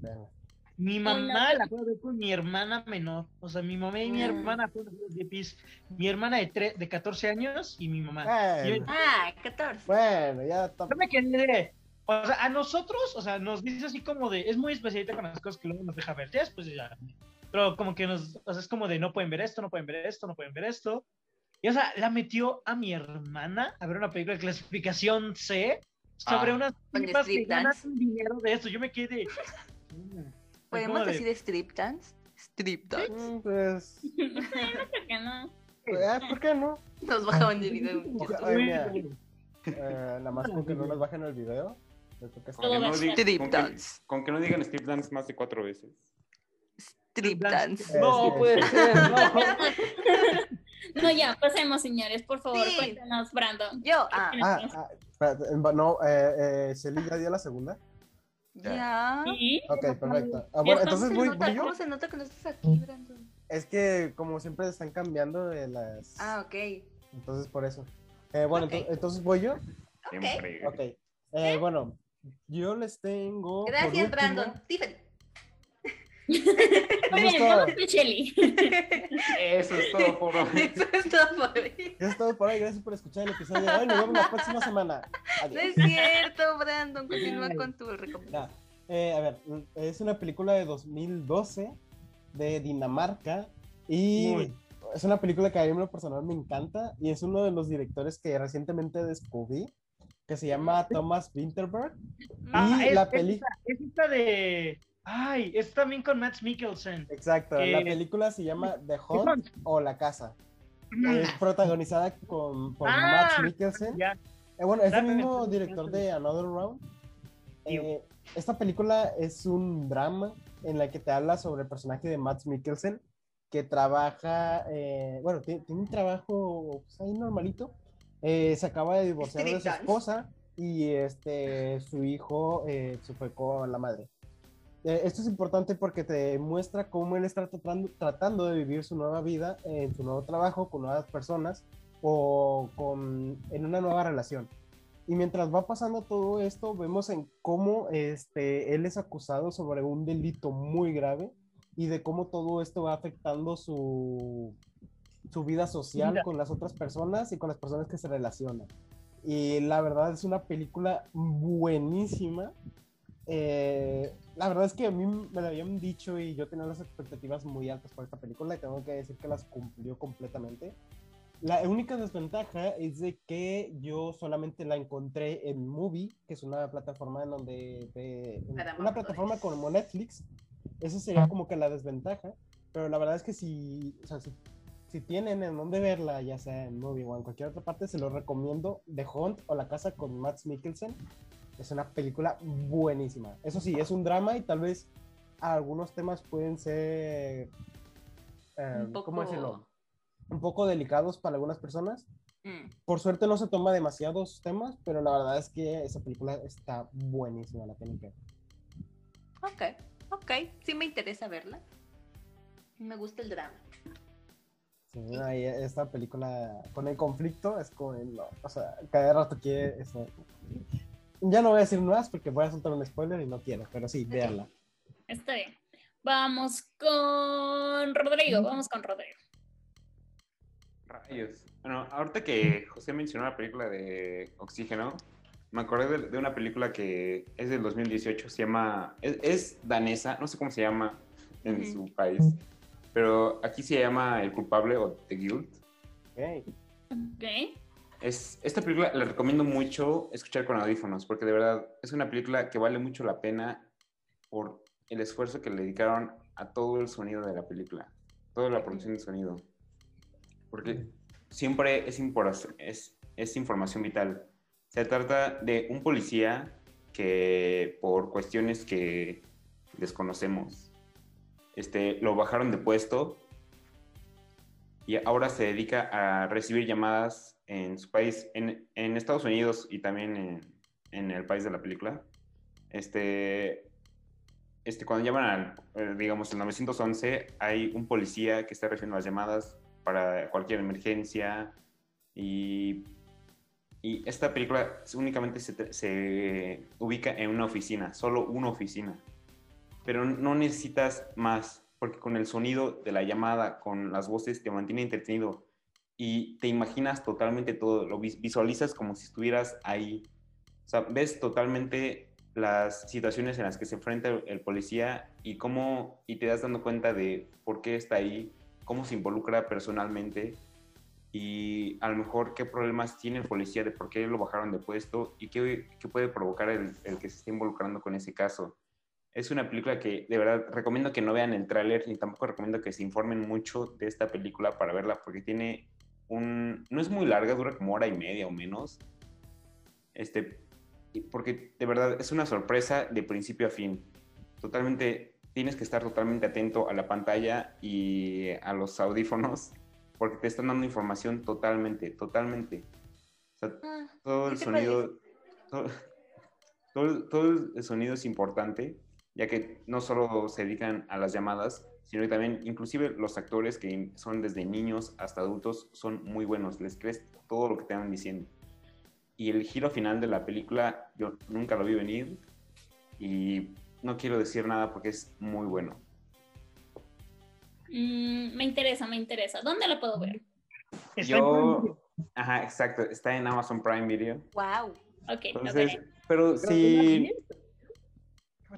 Véanla. mi mamá la a ver con mi hermana menor. O sea, mi mamá y mi Mm. hermana fueron Beast. Mi hermana de, tre- de 14 años y mi mamá. Bueno, Ah, 14. bueno, ya está. Yo me quedé. O sea, a nosotros, o sea, nos dice así como de. Es muy especialista con las cosas que luego nos deja ver. Ya después ya. Pero como que nos. O sea, es como de no pueden ver esto, no pueden ver esto, no pueden ver esto. Y o sea, la metió a mi hermana a ver una película de clasificación C sobre Ah. unas tipas que ganan dinero de esto. Yo me quedé. ¿Podemos como de- decir strip dance? Strip dance. Mm, Pues, Creo que no. eh, ¿por qué no? Nos bajaban el video. Oja- Uy, Ay, mira. Eh, nada más con que no nos bajen el video. Con que, no Todo digan, Strip con, que, con que no digan strip dance más de cuatro veces. Strip dance. No Es- puede es- ser, no. No, ya, pasemos, señores, por favor, Sí. cuéntanos, Brandon. Yo, ah, Ah, ah, espérate, eh, no, eh, eh, Shelly ya dio la segunda. ya. Sí, Ok, perfecto. Ah, bueno, ¿Cómo entonces se voy, nota- voy yo. ¿Cómo se nota que no estás aquí, Brandon? Es que como siempre están cambiando de las... Ah, ok. Entonces por eso. Eh, bueno, entonces voy yo. Siempre. Ok. Eh, bueno, yo les tengo... Gracias, Brandon. Tiffany. muy bien, Justo- vamos con Shelly. Eso es todo por hoy. Eso es todo por hoy. Eso es todo por hoy. Gracias por escuchar el episodio de hoy. Nos vemos la próxima semana. No es cierto, Brandon. Continúa con tu recomendación. Eh, a ver, es una película de 2012 de Dinamarca y Muy. es una película que a mí en lo personal me encanta y es uno de los directores que recientemente descubrí que se llama Thomas Winterberg Ah, y es, la esta- es esta de. Ay, es también con Matt Mikkelsen. exacto, la película se llama The Hunt o La Casa. Es protagonizada con, por Ah, Matt Mikkelsen. Eh, bueno, es el mismo director de Another Round. Eh, esta película es un drama en la que te habla sobre el personaje de Matt Mikkelsen, que trabaja, eh, bueno, ti- tiene, un trabajo pues, ahí normalito. Eh, se acaba de divorciar de su esposa y este, su hijo eh, se fue con la madre. Eh, esto es importante porque te muestra cómo él está tratando, tratando de vivir su nueva vida en su nuevo trabajo, con nuevas personas o con, en una nueva relación. Y mientras va pasando todo esto, vemos en cómo este, él es acusado sobre un delito muy grave y de cómo todo esto va afectando su, su vida social con las otras personas y con las personas que se relacionan. Y la verdad es una película buenísima. Eh, la verdad es que a mí me lo habían dicho y yo tenía las expectativas muy altas por esta película y tengo que decir que las cumplió completamente. La única desventaja es de que yo solamente la encontré en Movie, que es una plataforma en donde ve- en- una plataforma como Netflix. Esa sería como que la desventaja, pero la verdad es que si, o sea, si, si tienen en dónde verla, ya sea en Movie o en cualquier otra parte, se lo recomiendo. The Hunt o La Casa con Matt Mikkelsen. Es una película buenísima. Eso sí, es un drama y tal vez algunos temas pueden ser, eh, Un poco... ¿cómo decirlo? Un poco delicados para algunas personas. Mm. Por suerte no se toma demasiados temas, pero la verdad es que esa película está buenísima, la tienen que ver. Ok, ok. Sí me interesa verla. Me gusta el drama. Sí, ahí esta película con el conflicto es como, el- no, o sea, cada rato quiere eso. Ya no voy a decir más porque voy a soltar un spoiler y no quiero, pero sí, véanla. Está bien. Vamos con Rodrigo, vamos con Rodrigo. Rayos. Bueno, ahorita que José mencionó la película de Oxígeno, me acordé de, de una película que es del 2018, se llama, es, es danesa, no sé cómo se llama en su país, pero aquí se llama El culpable o The Guilt. Ok. Ok. Es, esta película la recomiendo mucho escuchar con audífonos, porque de verdad es una película que vale mucho la pena por el esfuerzo que le dedicaron a todo el sonido de la película, toda la producción de sonido. Porque siempre es, es, es información vital. Se trata de un policía que por cuestiones que desconocemos, este, lo bajaron de puesto y ahora se dedica a recibir llamadas en su país, en, en Estados Unidos y también en, en el país de la película. Este, este, cuando llaman al, eh, digamos, el 911, hay un policía que está recibiendo las llamadas para cualquier emergencia y, y esta película únicamente se, se ubica en una oficina, solo una oficina. Pero no necesitas más, porque con el sonido de la llamada, con las voces, te mantiene entretenido y te imaginas totalmente todo, lo visualizas como si estuvieras ahí. O sea, ves totalmente las situaciones en las que se enfrenta el policía y cómo, y te das dando cuenta de por qué está ahí, cómo se involucra personalmente y a lo mejor qué problemas tiene el policía de por qué lo bajaron de puesto y qué, qué puede provocar el, el, que se esté involucrando con ese caso. Es una película que de verdad recomiendo que no vean el tráiler ni tampoco recomiendo que se informen mucho de esta película para verla porque tiene un... no es muy larga, dura como hora y media o menos. Este, porque de verdad es una sorpresa de principio a fin. Totalmente, tienes que estar totalmente atento a la pantalla y a los audífonos, porque te están dando información totalmente, totalmente. O sea, Ah, todo el ¿qué te sonido, todo, todo- todo el sonido es importante, ya que no solo se dedican a las llamadas, sino que también, inclusive los actores que son desde niños hasta adultos, son muy buenos, les crees todo lo que te van diciendo. Y el giro final de la película, yo nunca lo vi venir y no quiero decir nada porque es muy bueno. Mm, me interesa, me interesa. ¿Dónde la puedo ver? Está en Yo, ajá, exacto, está en Amazon Prime Video. Wow. Ok, Entonces, pero Pero sí,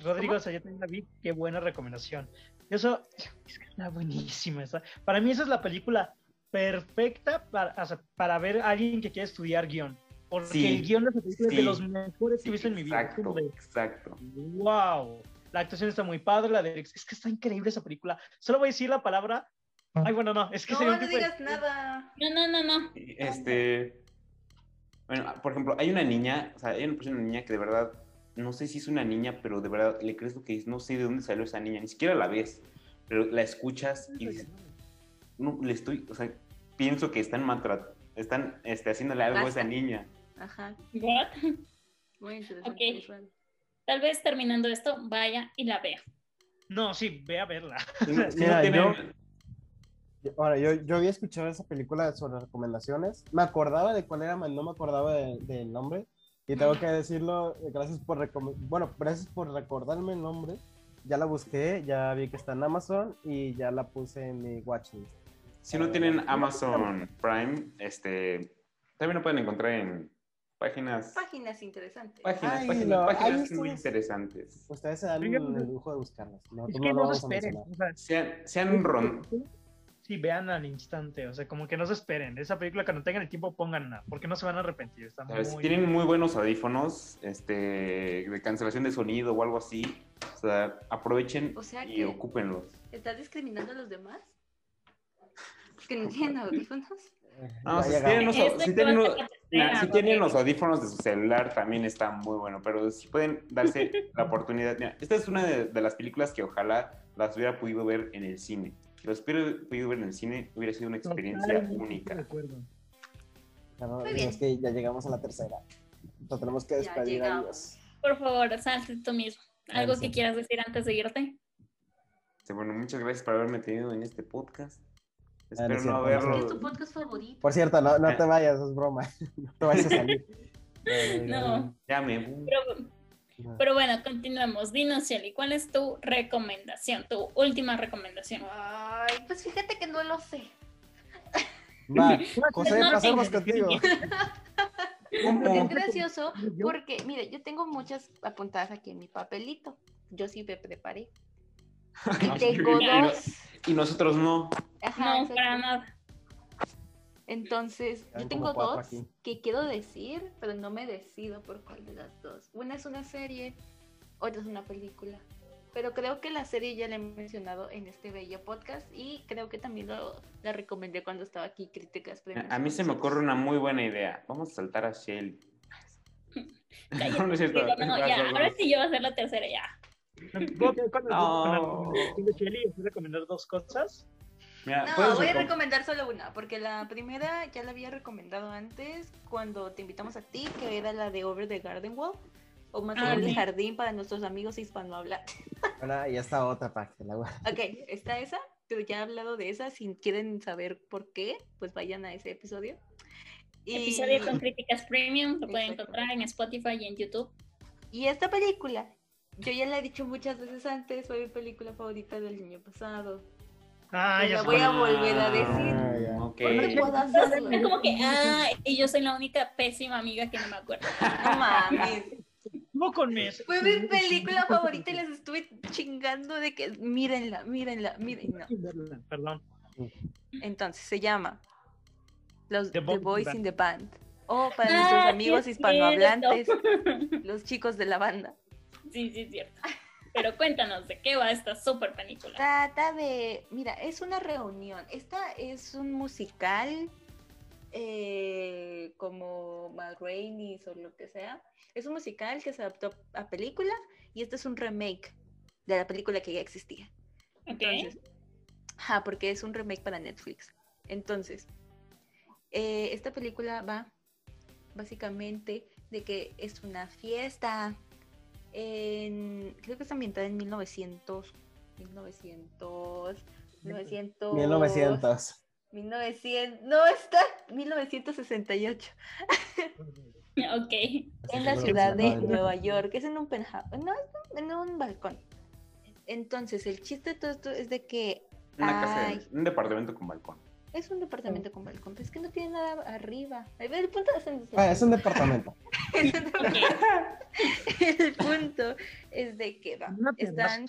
Rodrigo, o sea, yo también la vi, qué buena recomendación. Eso es que está buenísima. esa. Para mí esa es la película perfecta para, o sea, para ver a alguien que quiere estudiar guion. Porque Sí, el guion de esa película es sí, de los mejores que he visto en mi vida. Es exacto, de, exacto. wow. La actuación está muy padre, la de... Es que está increíble esa película. Solo voy a decir la palabra... Ay, bueno, no, es que No, no de- digas nada. No, no, no, no. Este, bueno, por ejemplo, hay una niña, o sea, hay una niña que de verdad, no sé si es una niña, pero de verdad le crees lo que es, no sé de dónde salió esa niña, ni siquiera la ves, pero la escuchas y dices, no, le estoy, o sea, pienso que están maltratando, están este, haciéndole algo a esa niña. Ajá. What? Muy interesante. Ok. visual. Tal vez terminando esto, vaya y la vea. No, sí, ve a verla. No- Mira, tienen- Ahora, yo, yo había escuchado esa película sobre recomendaciones. Me acordaba de cuál era, no me acordaba de- del nombre. Y tengo que decirlo, eh, gracias por bueno, gracias por recordarme el nombre. Ya la busqué, ya vi que está en Amazon y ya la puse en mi watchlist. si no tienen Amazon Prime, este, también lo pueden encontrar en páginas, Páginas interesantes. páginas, Ay, páginas, no, páginas ay, muy ustedes- interesantes. Ustedes se dan el lujo de buscarlas. Nosotros Es no que lo no vamos se a esperen. o sea, Sean, sean ron, Sí, vean al instante, o sea, como que no se esperen. Esa película, cuando tengan el tiempo, pónganla, porque no se van a arrepentir. Está sea, si muy tienen muy buenos audífonos este, de cancelación de sonido o algo así, o sea, aprovechen O sea y ocúpenlos. ¿Estás discriminando a los demás? ¿Que no tienen audífonos? No, si tienen, los, si tienen los- si tienen los audífonos de su celular también está muy bueno, pero si pueden darse la oportunidad. Mira, esta es una de, de las películas que ojalá las hubiera podido ver en el cine. Si las hubiera en el cine, hubiera sido una experiencia Totalmente de única. acuerdo. Claro, Muy y bien. es que ya llegamos a la tercera. Entonces tenemos que despedir a llegamos. Dios. Por favor, salte tú mismo. ¿Algo que quieras decir antes de irte? Bueno, muchas gracias por haberme tenido en este podcast. Ah, Espero no es no cierto, no es ¿Qué haberlo. es tu podcast favorito? Por cierto, no, no Eh. te vayas, es broma. No te vayas a salir. No. Ya me. Pero. Pero bueno, continuemos. Dinos, Shelly, ¿cuál es tu recomendación? Tu última recomendación. Ay, pues fíjate que no lo sé. Va, José, No pasemos tengo. contigo. Es gracioso porque, mire, yo tengo muchas apuntadas aquí en mi papelito. Yo sí me preparé. Y No, tengo no- dos. Y nosotros no. Ajá, No, para nada. Entonces, yo tengo dos aquí. que quiero decir, pero no me decido por cuál de las dos. Una es una serie, otra es una película. Pero creo que la serie ya la he mencionado en este bello podcast y creo que también lo, la recomendé cuando estaba aquí críticas. premios A mí se me ocurre una muy buena idea. Vamos a saltar a Shelly. Cállate, No, no es cierto. Rodrigo, no, Vas, ya, ahora sí yo voy a hacer la tercera ya. ¿Puedo No. con la recomendación de Shelly y recomendar dos cosas? Mira, No, voy a recom- recomendar solo una, porque la primera ya la había recomendado antes cuando te invitamos a ti, que era la de Over the Garden Wall, o más Ah, allá del sí. jardín para nuestros amigos hispanohablantes. Bueno, y esta otra para que la Ok, está esa, pero ya he hablado de esa. Si quieren saber por qué, pues vayan a ese episodio. Y, Episodio con críticas premium, lo pueden encontrar en Spotify y en YouTube. y esta película yo ya la he dicho muchas veces antes, fue mi película favorita del año pasado. Ah, Pues ya voy a volver a decir. Ah, ya. Ok. No. Es como que, ah, y yo soy la única pésima amiga que no me acuerdo. No mames. Estuvo con. Fue mi película favorita y les estuve chingando de que mírenla, mírenla, mírenla. Perdón. Entonces se llama Los The The, Boys in the Band. O para Ah, nuestros amigos es hispanohablantes, cierto. los chicos de la banda. Sí, sí, es cierto. Pero cuéntanos, ¿de qué va esta super película? Trata de, mira, es una reunión. Esta es un musical eh, como McRaenis o lo que sea. Es un musical que se adaptó a película y este es un remake de la película que ya existía. Ok. Entonces, ajá, porque es un remake para Netflix. Entonces, eh, esta película va básicamente de que es una fiesta. En, creo que está ambientada en 1900. 1900. 1900. 1900. 1900. No, está 1968. Ok. En la ciudad de. Nueva York. Es en un penthouse. No, es en un balcón. Entonces, el chiste de todo esto es de que Una casa, Ay. un departamento con balcón. Es un departamento con balcón, pero es que no tiene nada arriba. El punto es en- Ah, es un departamento. el punto es de que va. Están,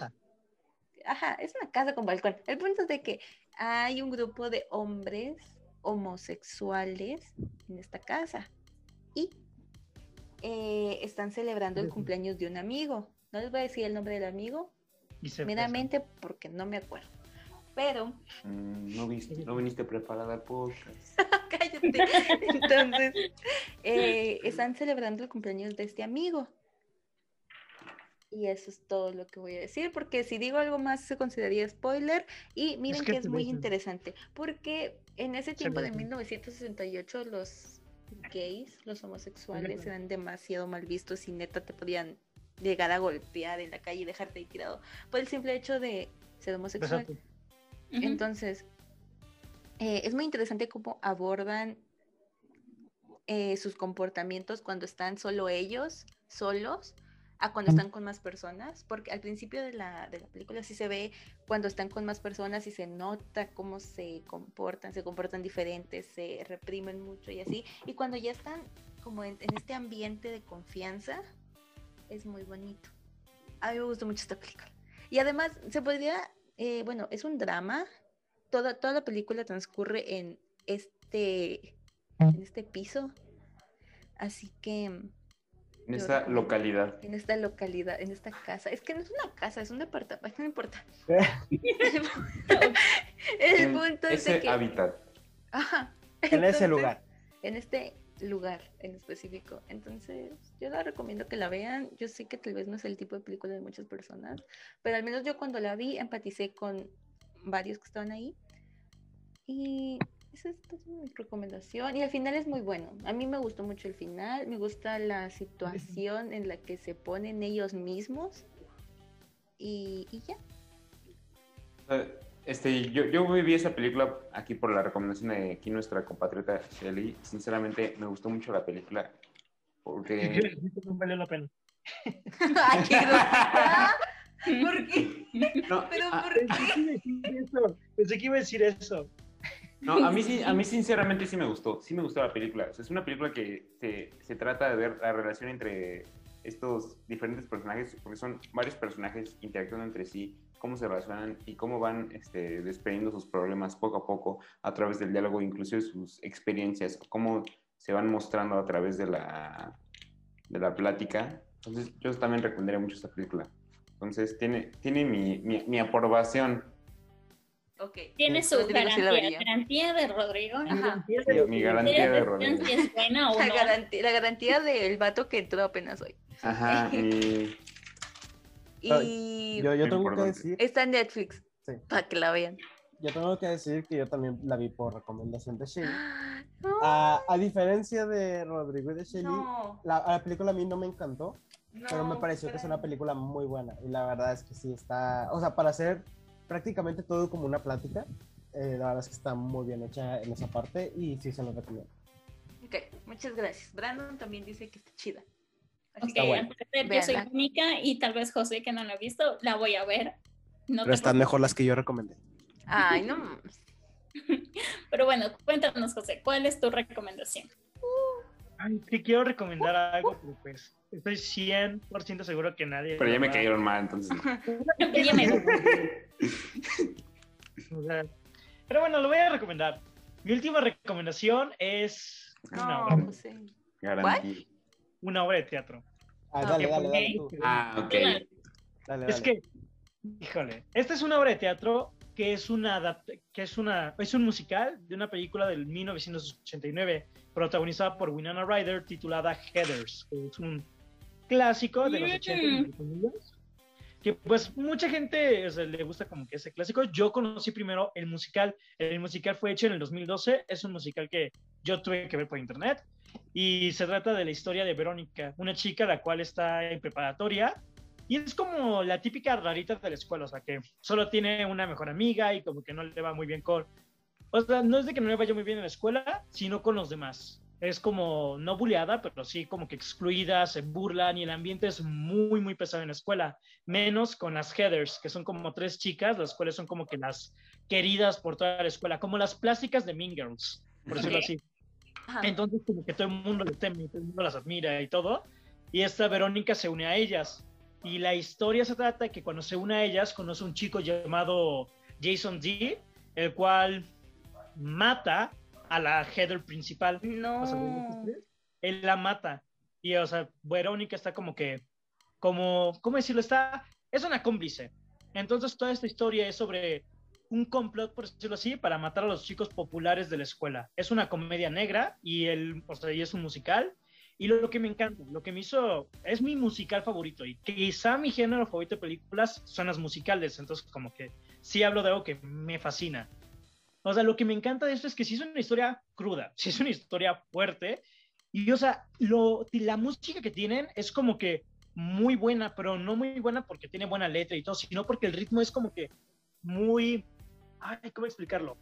ajá, es una casa con balcón. El punto es de que hay un grupo de hombres homosexuales en esta casa y eh, están celebrando el cumpleaños de un amigo. No les voy a decir el nombre del amigo, meramente porque no me acuerdo. Pero Mm, no, viste, no viniste preparada al podcast. Cállate. Entonces, eh, están celebrando el cumpleaños de este amigo. Y eso es todo lo que voy a decir, porque si digo algo más se consideraría spoiler. Y miren que que es muy interesante, porque en ese tiempo de dicen. 1968 los gays, los homosexuales eran demasiado mal vistos y neta te podían llegar a golpear en la calle y dejarte ahí tirado por el simple hecho de ser homosexual. Entonces, eh, es muy interesante cómo abordan eh, sus comportamientos cuando están solo ellos, solos, a cuando están con más personas, porque al principio de la, de la película sí se ve cuando están con más personas y se nota cómo se comportan, se comportan diferentes, se reprimen mucho y así, y cuando ya están como en, en este ambiente de confianza, es muy bonito. A mí me gustó mucho esta película. Y además, se podría eh, bueno, es un drama. Toda, toda la película transcurre en este, en este piso. Así que En esta localidad. en esta localidad, en esta casa. Es que no es una casa, es un departamento, no importa. El En punto es de ese que... hábitat. Ajá. En ese lugar. En este lugar en específico. Entonces, yo la recomiendo que la vean. Yo sé que tal vez no es el tipo de película de muchas personas, pero al menos yo cuando la vi empaticé con varios que estaban ahí. Y esa es toda mi recomendación. Y al final es muy bueno. A mí me gustó mucho el final. Me gusta la situación en la que se ponen ellos mismos. Y, y ya. Eh, Este, yo, yo viví esa película aquí por la recomendación de aquí nuestra compatriota Shelly. Sinceramente, me gustó mucho la película. Porque. No valió la pena. Ay, qué. ¿Por qué? No, Pero a, ¿por Pensé que iba a decir eso. Pensé que iba a decir eso. no, a mí, sí- a mí sinceramente sí me gustó. Sí me gustó la película. O sea, es una película que se, se trata de ver la relación entre estos diferentes personajes, porque son varios personajes interactuando entre sí, cómo se relacionan y cómo van este, desprendiendo sus problemas poco a poco a través del diálogo, inclusive sus experiencias, cómo se van mostrando a través de la, de la plática. Entonces, yo también recomendaría mucho esta película. Entonces, tiene, tiene mi, mi, mi aprobación. Ok. Tiene su Rodrigo sí la garantía, garantía de Rodrigo. Ajá. Sí, mi garantía de Rodrigo. es buena o La no. garantía, la garantía del vato que entró apenas hoy. Ajá, mi- Y Yo, yo tengo que decir, está en Netflix. Sí. Para que la vean. yo tengo que decir que yo también la vi por recomendación de Shelly. No, A, a diferencia de Rodrigo y de Shelly, no, la, la película a mí no me encantó, pero me no, pareció que es una película muy buena. Y la verdad es que sí está, o sea, para hacer prácticamente todo como una plática, eh, la verdad es que está muy bien hecha en esa parte y sí se lo recomiendo. Ok, muchas gracias. Brandon también dice que está chida. Así Está que bueno. al parecer yo soy única y tal vez José que no la ha visto, la voy a ver. No Pero te están mejor las que yo recomendé. Ay, no. Pero bueno, cuéntanos, José, ¿cuál es tu recomendación? Ay, que quiero recomendar algo, pero pues estoy 100% seguro que nadie. Pero ya me cayeron mal, entonces. no. Ya me- O sea, pero bueno, lo voy a recomendar. Mi última recomendación es una, No, obra, José. Una obra de teatro. Ah, Ah, dale, dale, dale tú. Ah, ok. Dale, Es que, híjole, esta es una obra de teatro que es una adapt- que es una es un musical de una película del 1989 protagonizada por Winona Ryder titulada Heathers, que es un clásico de los Mm. 80 entre comillas, que pues mucha gente o sea, le gusta como que ese clásico. Yo conocí primero el musical. El musical fue hecho en el 2012. Es un musical que yo tuve que ver por internet. Y se trata de la historia de Verónica, una chica la cual está en preparatoria y es como la típica rarita de la escuela, o sea, que solo tiene una mejor amiga y como que no le va muy bien con... O sea, no es de que no le vaya muy bien en la escuela, sino con los demás. Es como, no buleada, pero sí como que excluida, se burlan y el ambiente es muy, muy pesado en la escuela. Menos con las Heathers, que son como tres chicas, las cuales son como que las queridas por toda la escuela, como las plásticas de Mean Girls, por decirlo así. Ajá. Entonces, como que todo el mundo les teme, todo el mundo las admira y todo. Y esta Verónica se une a ellas. Y la historia se trata de que cuando se une a ellas, conoce a un chico llamado Jason D, el cual mata a la Heather principal. No. O sea, él la mata. Y, o sea, Verónica está como que, como, ¿cómo decirlo? Está, es una cómplice. Entonces, toda esta historia es sobre un complot, por decirlo así, para matar a los chicos populares de la escuela. Es una comedia negra y, el, o sea, y es un musical. Y lo, lo que me encanta, lo que me hizo, es mi musical favorito y quizá mi género favorito de películas son las musicales, entonces como que sí hablo de algo que me fascina. O sea, lo que me encanta de esto es que sí es una historia cruda, sí es una historia fuerte y, o sea, lo, la música que tienen es como que muy buena, pero no muy buena porque tiene buena letra y todo, sino porque el ritmo es como que muy, ay, ¿cómo explicarlo?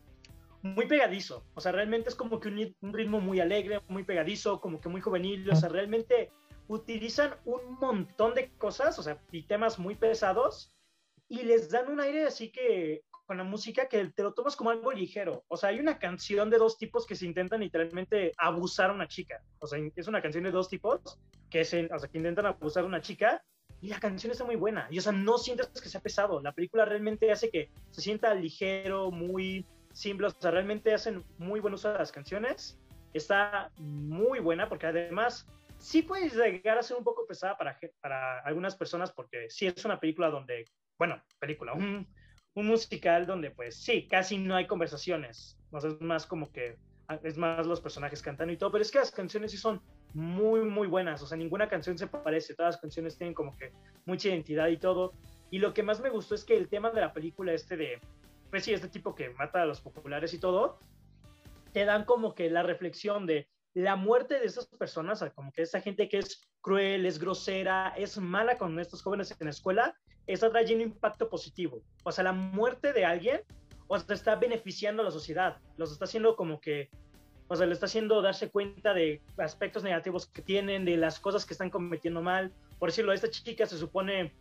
muy pegadizo. O sea, realmente es como que un, un, ritmo muy alegre, muy pegadizo, como que muy juvenil. O sea, realmente utilizan un montón de cosas, o sea, y temas muy pesados, y les dan un aire así que con la música que te lo tomas como algo ligero. O sea, hay una canción de dos tipos que se intentan literalmente abusar a una chica. O sea, es una canción de dos tipos que, se, o sea, que intentan abusar a una chica y la canción está muy buena. Y, o sea, no sientes que sea pesado. La película realmente hace que se sienta ligero, muy simple, o sea, realmente hacen muy buen uso de las canciones. Está muy buena porque además sí puede llegar a ser un poco pesada para, para algunas personas porque sí es una película donde, bueno, película, un, un musical donde pues sí, casi no hay conversaciones. O sea, es más como que es más los personajes cantando y todo, pero es que las canciones sí son muy, muy buenas. O sea, ninguna canción se parece, todas las canciones tienen como que mucha identidad y todo. Y lo que más me gustó es que el tema de la película este de pues sí, este tipo que mata a los populares y todo, te dan como que la reflexión de la muerte de esas personas, como que esa gente que es cruel, es grosera, es mala con estos jóvenes en la escuela, está trayendo impacto positivo. O sea, la muerte de alguien, o sea, está beneficiando a la sociedad, los está haciendo como que, o sea, le está haciendo darse cuenta de aspectos negativos que tienen, de las cosas que están cometiendo mal. Por decirlo, esta chica se supone,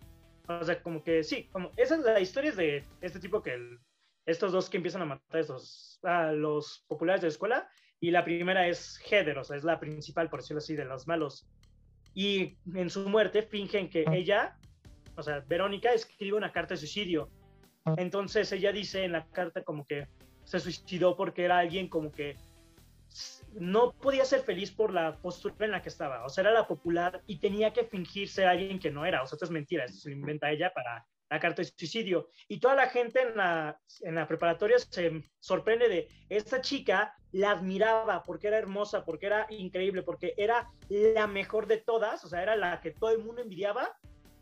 o sea, como que sí, como, esa es la historia de este tipo que el, estos dos que empiezan a matar a, estos, a los populares de la escuela, y la primera es Heather, o sea, es la principal, por decirlo así, de los malos. Y en su muerte fingen que ella, o sea, Verónica escribe una carta de suicidio. Entonces ella dice en la carta como que se suicidó porque era alguien como que no podía ser feliz por la postura en la que estaba. O sea, era la popular y tenía que fingir ser alguien que no era. O sea, esto es mentira, esto se lo inventa ella para la carta de suicidio. Y toda la gente en la, en la preparatoria se sorprende de esta chica, la admiraba porque era hermosa, porque era increíble, porque era la mejor de todas, o sea, era la que todo el mundo envidiaba.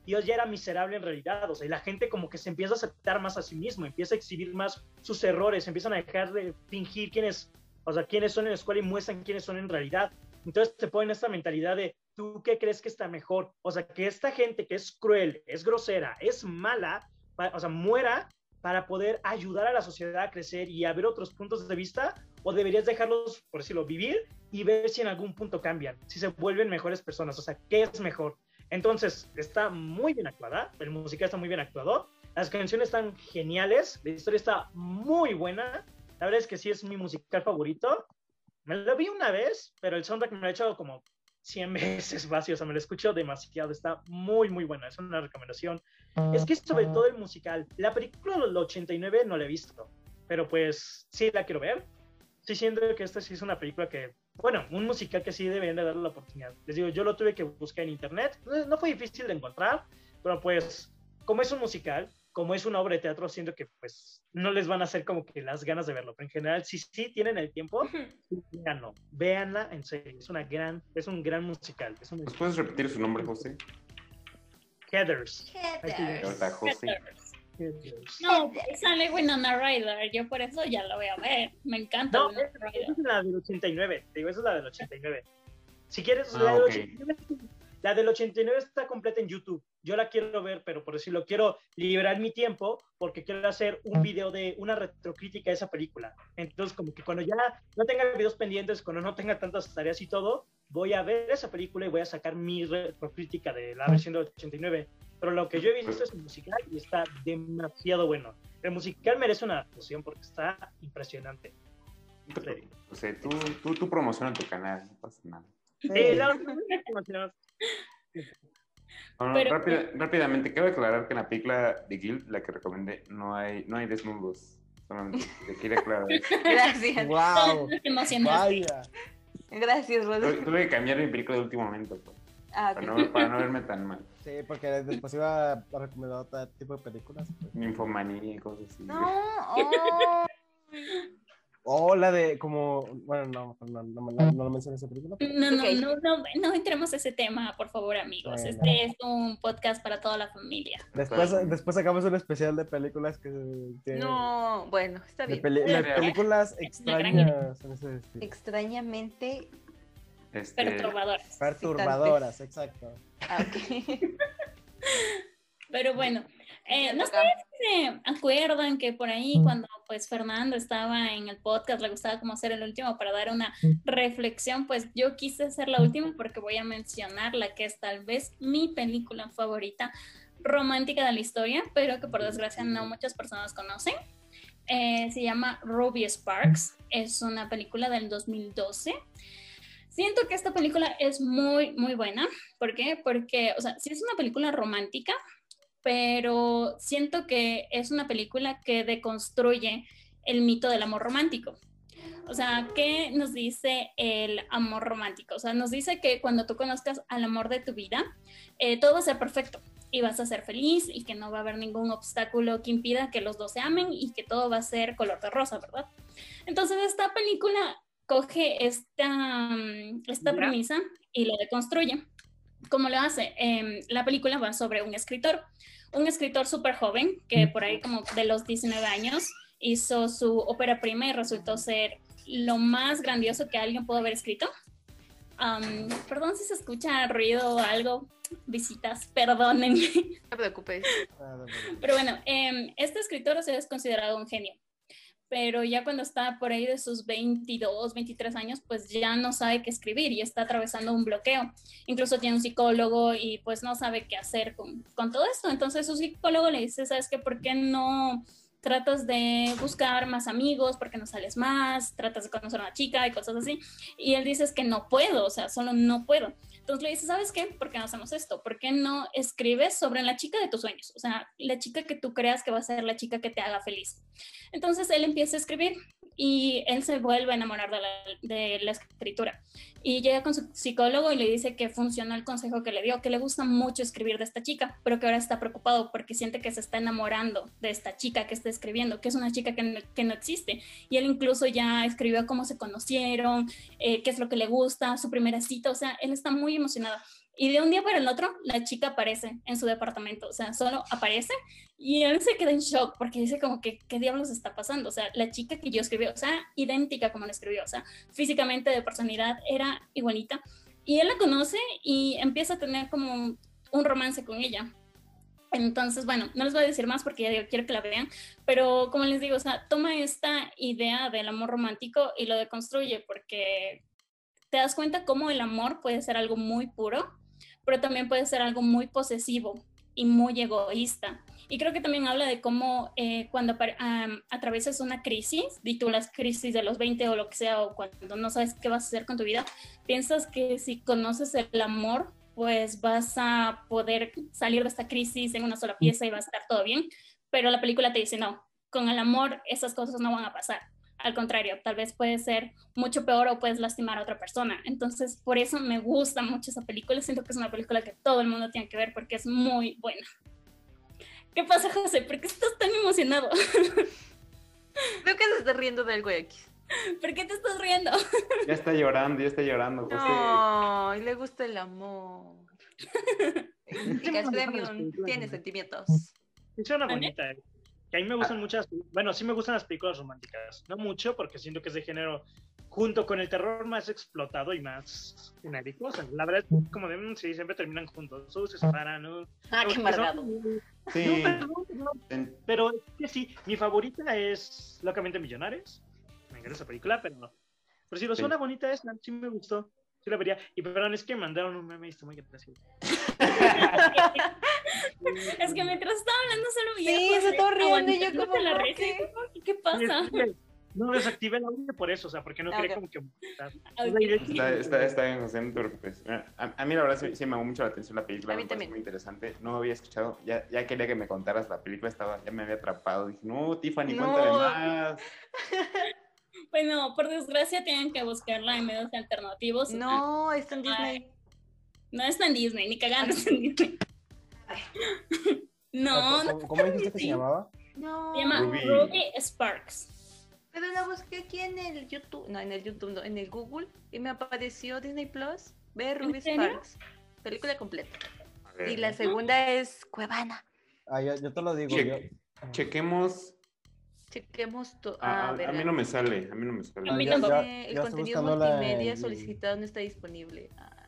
Y ella era miserable en realidad, o sea, y la gente como que se empieza a aceptar más a sí mismo, empieza a exhibir más sus errores, empiezan a dejar de fingir quiénes, o sea, quiénes son en la escuela y muestran quiénes son en realidad. Entonces te ponen esta mentalidad de, ¿tú qué crees que está mejor? O sea, que esta gente que es cruel, es grosera, es mala, o sea, muera para poder ayudar a la sociedad a crecer y a ver otros puntos de vista? ¿O deberías dejarlos, por decirlo, vivir y ver si en algún punto cambian, si se vuelven mejores personas? O sea, ¿qué es mejor? Entonces, está muy bien actuada, el musical está muy bien actuado, las canciones están geniales, la historia está muy buena. La verdad es que sí es mi musical favorito. Me lo vi una vez, pero el soundtrack me lo ha hecho como 100 veces vacío, o sea, me lo escucho demasiado, está muy, muy buena, es una recomendación. Es que sobre todo el musical, la película del 89 no la he visto, pero pues sí la quiero ver. Sí siento que esta sí es una película que, bueno, un musical que sí deberían de darle la oportunidad. Les digo, yo lo tuve que buscar en internet, no fue difícil de encontrar, pero pues como es un musical, como es una obra de teatro, siento que pues no les van a hacer como que las ganas de verlo, pero en general, si sí tienen el tiempo, véanlo, véanla en serio, es una gran, es un gran musical. Es un... puedes repetir su nombre, José? Heathers. Heathers. José. No, sale Winona Ryder, yo por eso ya lo voy a ver, me encanta. No, esa es la del 89, digo, esa es la del 89. Si quieres, la ah, del 89 la del 89 está completa en YouTube. Yo la quiero ver, pero por decirlo, quiero liberar mi tiempo porque quiero hacer un video de una retrocrítica de esa película. Entonces, como que cuando ya no tenga videos pendientes, cuando no tenga tantas tareas y todo, voy a ver esa película y voy a sacar mi retrocrítica de la versión del 89. Pero lo que yo he visto es el musical y está demasiado bueno. El musical merece una actuación porque está impresionante. O sea, tú, tú, tú promociona tu canal, no pasa nada. Sí, la rápidamente, quiero aclarar que en la película de Guild, la que recomendé, no hay, no hay desnudos. Solamente te quiero aclarar. Gracias. Wow. Vaya. Gracias, Rodrigo. Tuve que cambiar mi película de último momento. Pues, ah, para, no, para, no, verme tan mal. Sí, porque después iba a recomendar otro tipo de películas. Pues. Ninfomanía y cosas así. No, oh. O la de como, bueno, no, no, no, no, lo mencioné esa película. No, no, no, no, no entremos a ese tema, por favor, amigos. Este es un podcast para toda la familia. Después, después sacamos un especial de películas que... no, bueno, está bien. De películas extrañas. En ese Extrañamente... Este... Perturbadoras. Perturbadoras, exacto. Ah, okay. Pero bueno, eh, no sé si se acuerdan que por ahí mm. cuando pues Fernando estaba en el podcast, le gustaba como hacer el último para dar una mm. reflexión, pues yo quise hacer la última porque voy a mencionar la que es tal vez mi película favorita romántica de la historia, pero que por desgracia no muchas personas conocen. Eh, se llama Ruby Sparks, es una película del 2012. Siento que esta película es muy, muy buena. ¿Por qué? Porque, o sea, si es una película romántica, pero siento que es una película que deconstruye el mito del amor romántico. O sea, ¿qué nos dice el amor romántico? O sea, nos dice que cuando tú conozcas al amor de tu vida, eh, todo va a ser perfecto y vas a ser feliz y que no va a haber ningún obstáculo que impida que los dos se amen y que todo va a ser color de rosa, ¿verdad? Entonces, esta película coge esta, esta premisa y la deconstruye. ¿Cómo lo hace? Em, la película va sobre un escritor, un escritor súper joven, que por ahí como de los 19 años hizo su ópera prima y resultó ser lo más grandioso que alguien pudo haber escrito. perdón si se escucha ruido o algo, visitas, perdónenme. No te preocupes. Pero bueno, eh, este escritor se es considerado un genio pero ya cuando está por ahí de sus 22, 23 años, pues ya no sabe qué escribir y está atravesando un bloqueo. Incluso tiene un psicólogo y pues no sabe qué hacer con, con todo esto. Entonces su psicólogo le dice, ¿sabes qué? ¿Por qué no tratas de buscar más amigos porque no sales más, tratas de conocer a una chica y cosas así. Y él dice es que no puedo, o sea, solo no puedo. Entonces le dice, ¿sabes qué? ¿Por qué no hacemos esto? ¿Por qué no escribes sobre la chica de tus sueños? O sea, la chica que tú creas que va a ser la chica que te haga feliz. Entonces él empieza a escribir y él se vuelve a enamorar de la, de la, escritura. Y llega con su psicólogo y le dice que funcionó el consejo que le dio, que le gusta mucho escribir de esta chica, pero que ahora está preocupado porque siente que se está enamorando de esta chica que está escribiendo, que es una chica que no, que no existe. Y él incluso ya escribió cómo se conocieron, eh, qué es lo que le gusta, su primera cita, o sea, él está muy emocionado. Y de un día para el otro, la chica aparece en su departamento, o sea, solo aparece y él se queda en shock porque dice como que, ¿qué diablos está pasando? O sea, la chica que yo escribí, o sea, idéntica como la escribió, o sea, físicamente de personalidad era igualita. Y él la conoce y empieza a tener como un romance con ella. Entonces, bueno, no les voy a decir más porque ya digo, quiero que la vean, pero como les digo, o sea, toma esta idea del amor romántico y lo deconstruye porque te das cuenta cómo el amor puede ser algo muy puro, pero también puede ser algo muy posesivo y muy egoísta. Y creo que también habla de cómo eh, cuando um, atraviesas una crisis, y las crisis de los 20 o lo que sea, o cuando no sabes qué vas a hacer con tu vida, piensas que si conoces el amor pues vas a poder salir de esta crisis en una sola pieza y va a estar todo bien, pero la película te dice, no, con el amor esas cosas no van a pasar. Al contrario, tal vez puede ser mucho peor o puedes lastimar a otra persona. Entonces, por eso me gusta mucho esa película. Siento que es una película que todo el mundo tiene que ver porque es muy buena. ¿Qué pasa, José? ¿Por qué estás tan emocionado? Creo que se está riendo de algo X. ¿Por qué te estás riendo? Ya está llorando, ya está llorando, José. No, le gusta el amor. Chicas Premium tiene sentimientos. Es una bonita, eh. Que a mí me gustan muchas, bueno, sí me gustan las películas románticas. No mucho, porque siento que es de género junto con el terror más explotado y más genérico. O sea, la verdad es como de, mm, sí, siempre terminan juntos, o se separan, ¿no? Ah, qué amargado. Sí. No, pero, pero, pero es que sí, mi favorita es Locamente Millonarios me encanta esa película, pero no. Pero si lo suena bonita es, sí me gustó. Sí la vería. Y perdón, es que mandaron un meme y está muy gracioso. es que mientras estaba hablando solo veía. Sí, se estaba riendo y yo como la ¿qué? ¿Qué pasa? No desactivé el audio por eso, o sea, porque no quería como que... Está, está, está bien, José, no te preocupes. A, a, mí la verdad sí, sí, me llamó mucho la atención la película, a mí me también. muy interesante. No había escuchado, ya, ya quería que me contaras la película, estaba, ya me había atrapado. Dije, no, Tiffany, No. cuéntame más. Bueno, por desgracia tienen que buscarla en medios alternativos. No, está en Disney. No está en Disney, ni cagando está en Disney. No, no ¿Cómo, dijiste que se llamaba? No. se llama Ruby. Ruby Sparks. Pero la busqué aquí en el YouTube, no, en el YouTube, no, en el Google, y me apareció Disney Plus, ve Ruby? Sparks, película completa. A ver, Y la segunda es Cuevana. Ah, yo, yo te lo digo. Che- yo- chequemos. Chequemos todo. A, Ah, a- a verga. mí no me sale, a mí no me sale. A mí ya- tampoco. ya- el ya contenido multimedia solicitado no está disponible. Ah.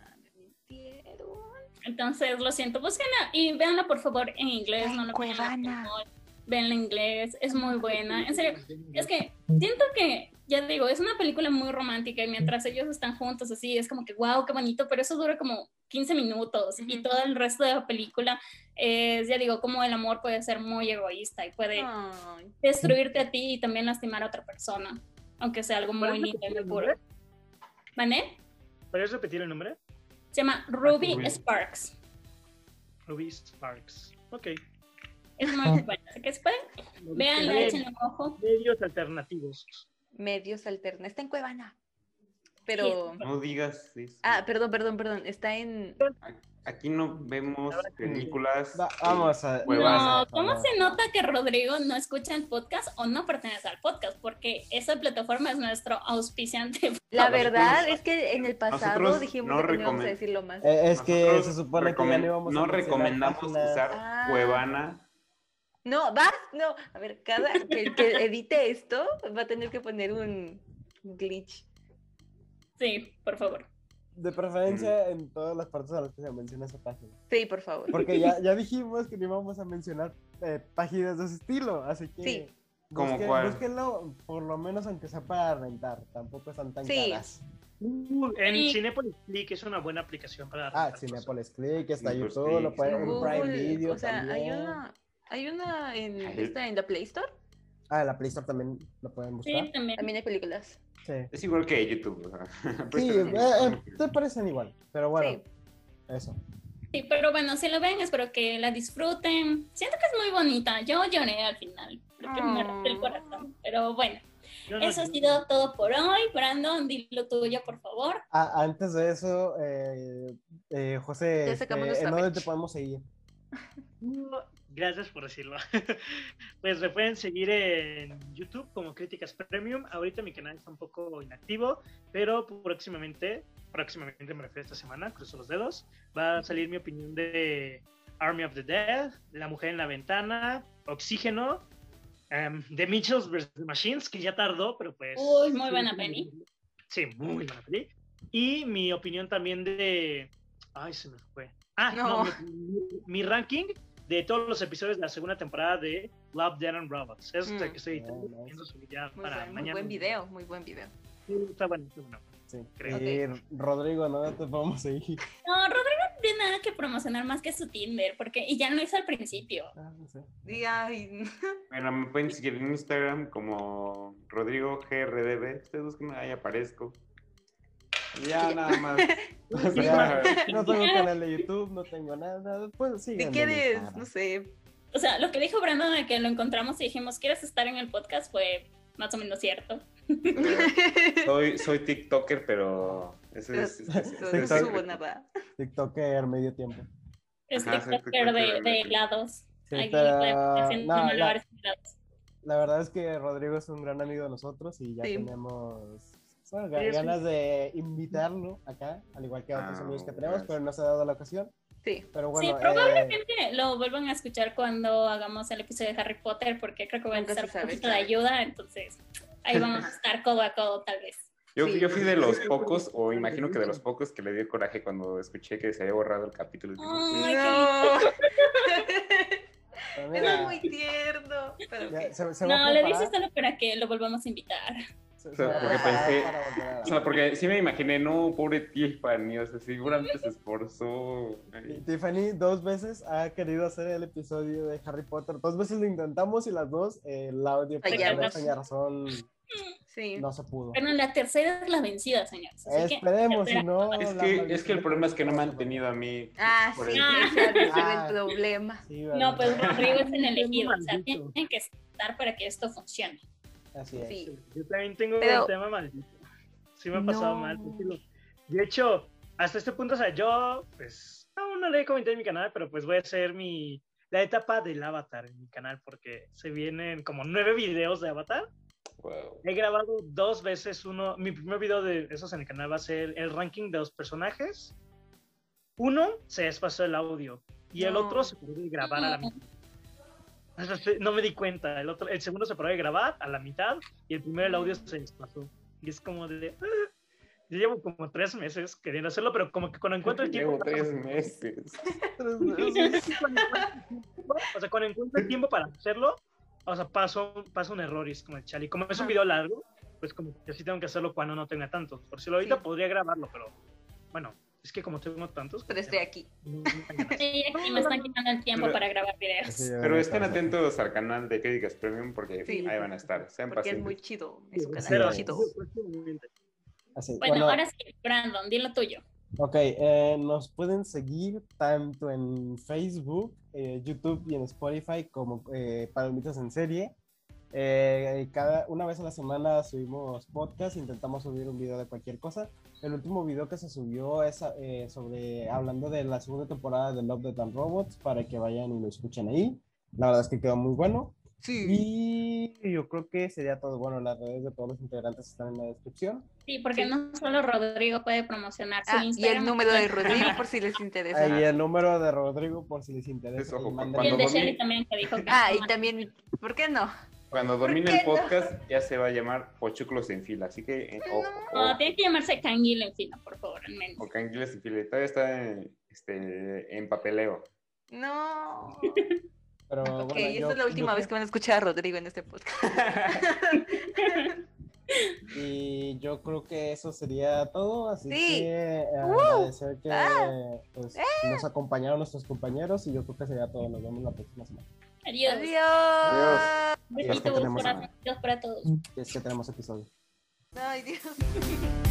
Entonces, lo siento, búsquenla y véanla por favor en inglés. Ay, no la vean en Cuevana. español. Véanla en inglés, es muy buena. En serio, es que siento que, ya digo, es una película muy romántica y mientras ellos están juntos así, es como que, wow, qué bonito, pero eso dura como 15 minutos y todo el resto de la película es, ya digo, como el amor puede ser muy egoísta y puede Ay, destruirte a ti y también lastimar a otra persona, aunque sea algo muy ¿Puedes lindo y muy puro. ¿Vale? ¿Puedes repetir el nombre? Se llama Ruby Ruby. Sparks. Ruby Sparks. Ok. Es muy buena. Así que después, véanla, Medios- échenle un ojo. Medios alternativos. medios alternos. Está en Cuevana. Pero. No digas eso. Ah, perdón, perdón, perdón. Está en. Aquí no vemos películas. Va- vamos a. Cuevana. No, ¿cómo se nota que Rodrigo no escucha el podcast o no pertenece al podcast? Porque esa plataforma es nuestro auspiciante. La A ver, verdad es que en el pasado nosotros dijimos no que no íbamos a decirlo más. Eh, es que se supone que ya no íbamos a no recomendamos páginas. usar Ah. Cuevana. No, vas, no. A ver, cada que, que edite esto va a tener que poner un glitch. Sí, por favor. De preferencia en todas las partes a las que se menciona esa página. Sí, por favor. Porque ya, ya dijimos que no íbamos a mencionar eh, páginas de ese estilo, así que. Sí. ¿Cómo busquen- cuál? Búsquenlo, por lo menos aunque sea para rentar. Tampoco están tan Sí. caras. Uh, en Sí. Cinepolis Click es una buena aplicación para Ah, rentar Cinepolis Click, está Cinepolis YouTube, lo pueden en Prime Video o sea, hay una, hay una en, Ay. esta, en la Play Store. Ah, en la Play Store también lo pueden buscar. Sí, también. También hay películas. Sí. Es igual que YouTube. sea, Sí, pero- eh, eh, te parecen igual, pero bueno, Sí. eso. Sí, pero bueno, si lo ven, espero que la disfruten. Siento que es muy bonita. Yo lloré al final. Creo que me rompió el Oh. corazón. Pero bueno, no- eso ha sido todo por hoy. Brandon, di lo tuyo, por favor. Ah, antes de eso, eh, eh, José, este, ¿en dónde te podemos seguir? Gracias por decirlo. Pues me pueden seguir en YouTube como Críticas Premium. Ahorita mi canal está un poco inactivo, pero próximamente, próximamente me refiero a esta semana, cruzo los dedos, va a salir mi opinión de Army of the Dead, La Mujer en la Ventana, Oxígeno, em, The Mitchells vs. Machines, que ya tardó, pero pues... Uy, muy buena peli. Sí, muy buena peli. Y mi opinión también de... Ay, se me fue. Ah, no, No. mi, mi ranking de todos los episodios de la segunda temporada de Love, Dead and Robots. Eso es Mm. que estoy Oh, subir ya Muy, para buen, muy mañana. buen video, muy buen video. Sí, está bueno, está bueno. Sí. Creo. Y Rodrigo, ¿no te podemos seguir? No, Rodrigo no tiene nada que promocionar más que su Tinder, porque, y ya lo hizo al principio. Ah, no sé. Y, ay, Bueno, me pueden seguir en Instagram como Rodrigo GRDB. Ustedes busquen ahí aparezco. Ya nada más. O Ya, sea, no tengo canal de YouTube, no tengo nada. Pues sí. si quieres, no sé, O sea, lo que dijo Brandon de que lo encontramos y dijimos, ¿quieres estar en el podcast? Fue más o menos cierto. soy, soy TikToker, pero eso es. es- es- no, es- subo nada. TikToker medio tiempo. Es Ajá, TikToker de, TikToker de de- helados. Sí, pero, haciendo no, la- helados. La verdad es que Rodrigo es un gran amigo de nosotros y ya Sí. tenemos bueno, Sí, ganas de invitarlo acá, al igual que a otros Ah, amigos que tenemos, pero no se ha dado la ocasión. Sí, Pero bueno, sí, eh, probablemente lo vuelvan a escuchar cuando hagamos el episodio de Harry Potter, porque creo que va a necesitar un poquito de ayuda, entonces ahí vamos a estar codo a codo tal vez. Yo, Sí. yo fui de los pocos, o imagino que de los pocos que le dio coraje cuando escuché que se había borrado el capítulo. Ay, no, eso es muy tierno. Pero ya se- se No, le dices solo para que lo volvamos a invitar. O sea, porque pensé- O sea, porque sí me imaginé, no, pobre Tiffany, o sea, seguramente se esforzó. Y Tiffany dos veces ha querido hacer el episodio de Harry Potter. Dos veces lo intentamos y las dos eh, el audio por Fallamos. una extraña razón Sí. no se pudo. Pero en la tercera es la vencida, señores. Esperemos, si no. Es que, es que el problema es que no me han tenido a mí. Ah, sí, el- ese ha de ser Ah. el problema. Sí, No, pues Rodrigo es el elegido. O sea, tienen que estar para que esto funcione. Así es. Sí. Yo también tengo Pero- un tema maldito. Sí me ha pasado No. mal. De hecho, hasta este punto, o sea, yo, pues, aún no le he comentado en mi canal, pero pues voy a hacer mi, la etapa del avatar en mi canal, porque se vienen como nueve videos de avatar. Wow. He grabado dos veces uno, mi primer video de esos en el canal va a ser el ranking de los personajes. Uno se desfasó el audio y el otro se puede grabar a la mitad. No me di cuenta. El, otro, el segundo se paró de grabar a la mitad y el primero el audio se desfasó. Y es como de... "Ah". Yo llevo como tres meses queriendo hacerlo, pero como que cuando encuentro el tiempo... Llevo tres meses. O sea, cuando encuentro el tiempo para hacerlo, o sea, paso, paso un error y es como el chale. Como es un video largo, pues como que sí tengo que hacerlo cuando no tenga tantos. Por si lo ahorita Sí. podría grabarlo, pero bueno, es que como tengo tantos... Pero estoy aquí. no- no. Sí, aquí me están quitando el tiempo Pero- para grabar videos. Pero estén atentos al canal de Críticas Premium porque Sí. ahí van a estar. Sean Porque es muy pacientes. chido. Es un canal Pero muy chido. así. Bueno, Bueno, ahora sí, Brandon, di lo tuyo. Ok, eh, nos pueden seguir tanto en Facebook, eh, YouTube y en Spotify como eh, Palomitas en Serie. Eh, cada una vez a la semana subimos podcast, intentamos subir un video de cualquier cosa. El último video que se subió es eh, sobre hablando de la segunda temporada de Love, Death and Robots para que vayan y lo escuchen ahí. La verdad es que quedó muy bueno. Sí. Y yo creo que sería todo. Bueno, las redes de todos los integrantes están en la descripción. Sí, porque Sí. no solo Rodrigo puede promocionar su Ah, y Instagram. el número de Rodrigo por si les interesa. Ahí el número de Rodrigo por si les interesa. Eso, y Y cuando el de Shelly también que dijo que Ah, y también, ¿por qué no? Cuando ¿Por domine el no? podcast ya se va a llamar Pochuclos en fila. Así que, eh, ojo, No, ojo. tiene que llamarse Canguilo en fila, por favor, al menos. O canguiles en fila. Todavía está en, este, en papeleo. No. Pero Ok, bueno, esta yo- es la última yo vez que van a escuchar a Rodrigo en este podcast. Y yo creo que eso sería todo, así Sí. que eh, ¡Uh! agradecer que Ah. pues, nos acompañaron nuestros compañeros y yo creo que sería todo. Nos vemos la próxima semana. Adiós. Adiós. Que Besitos, corazoncitos para todos. Es que tenemos episodio. Ay, Dios.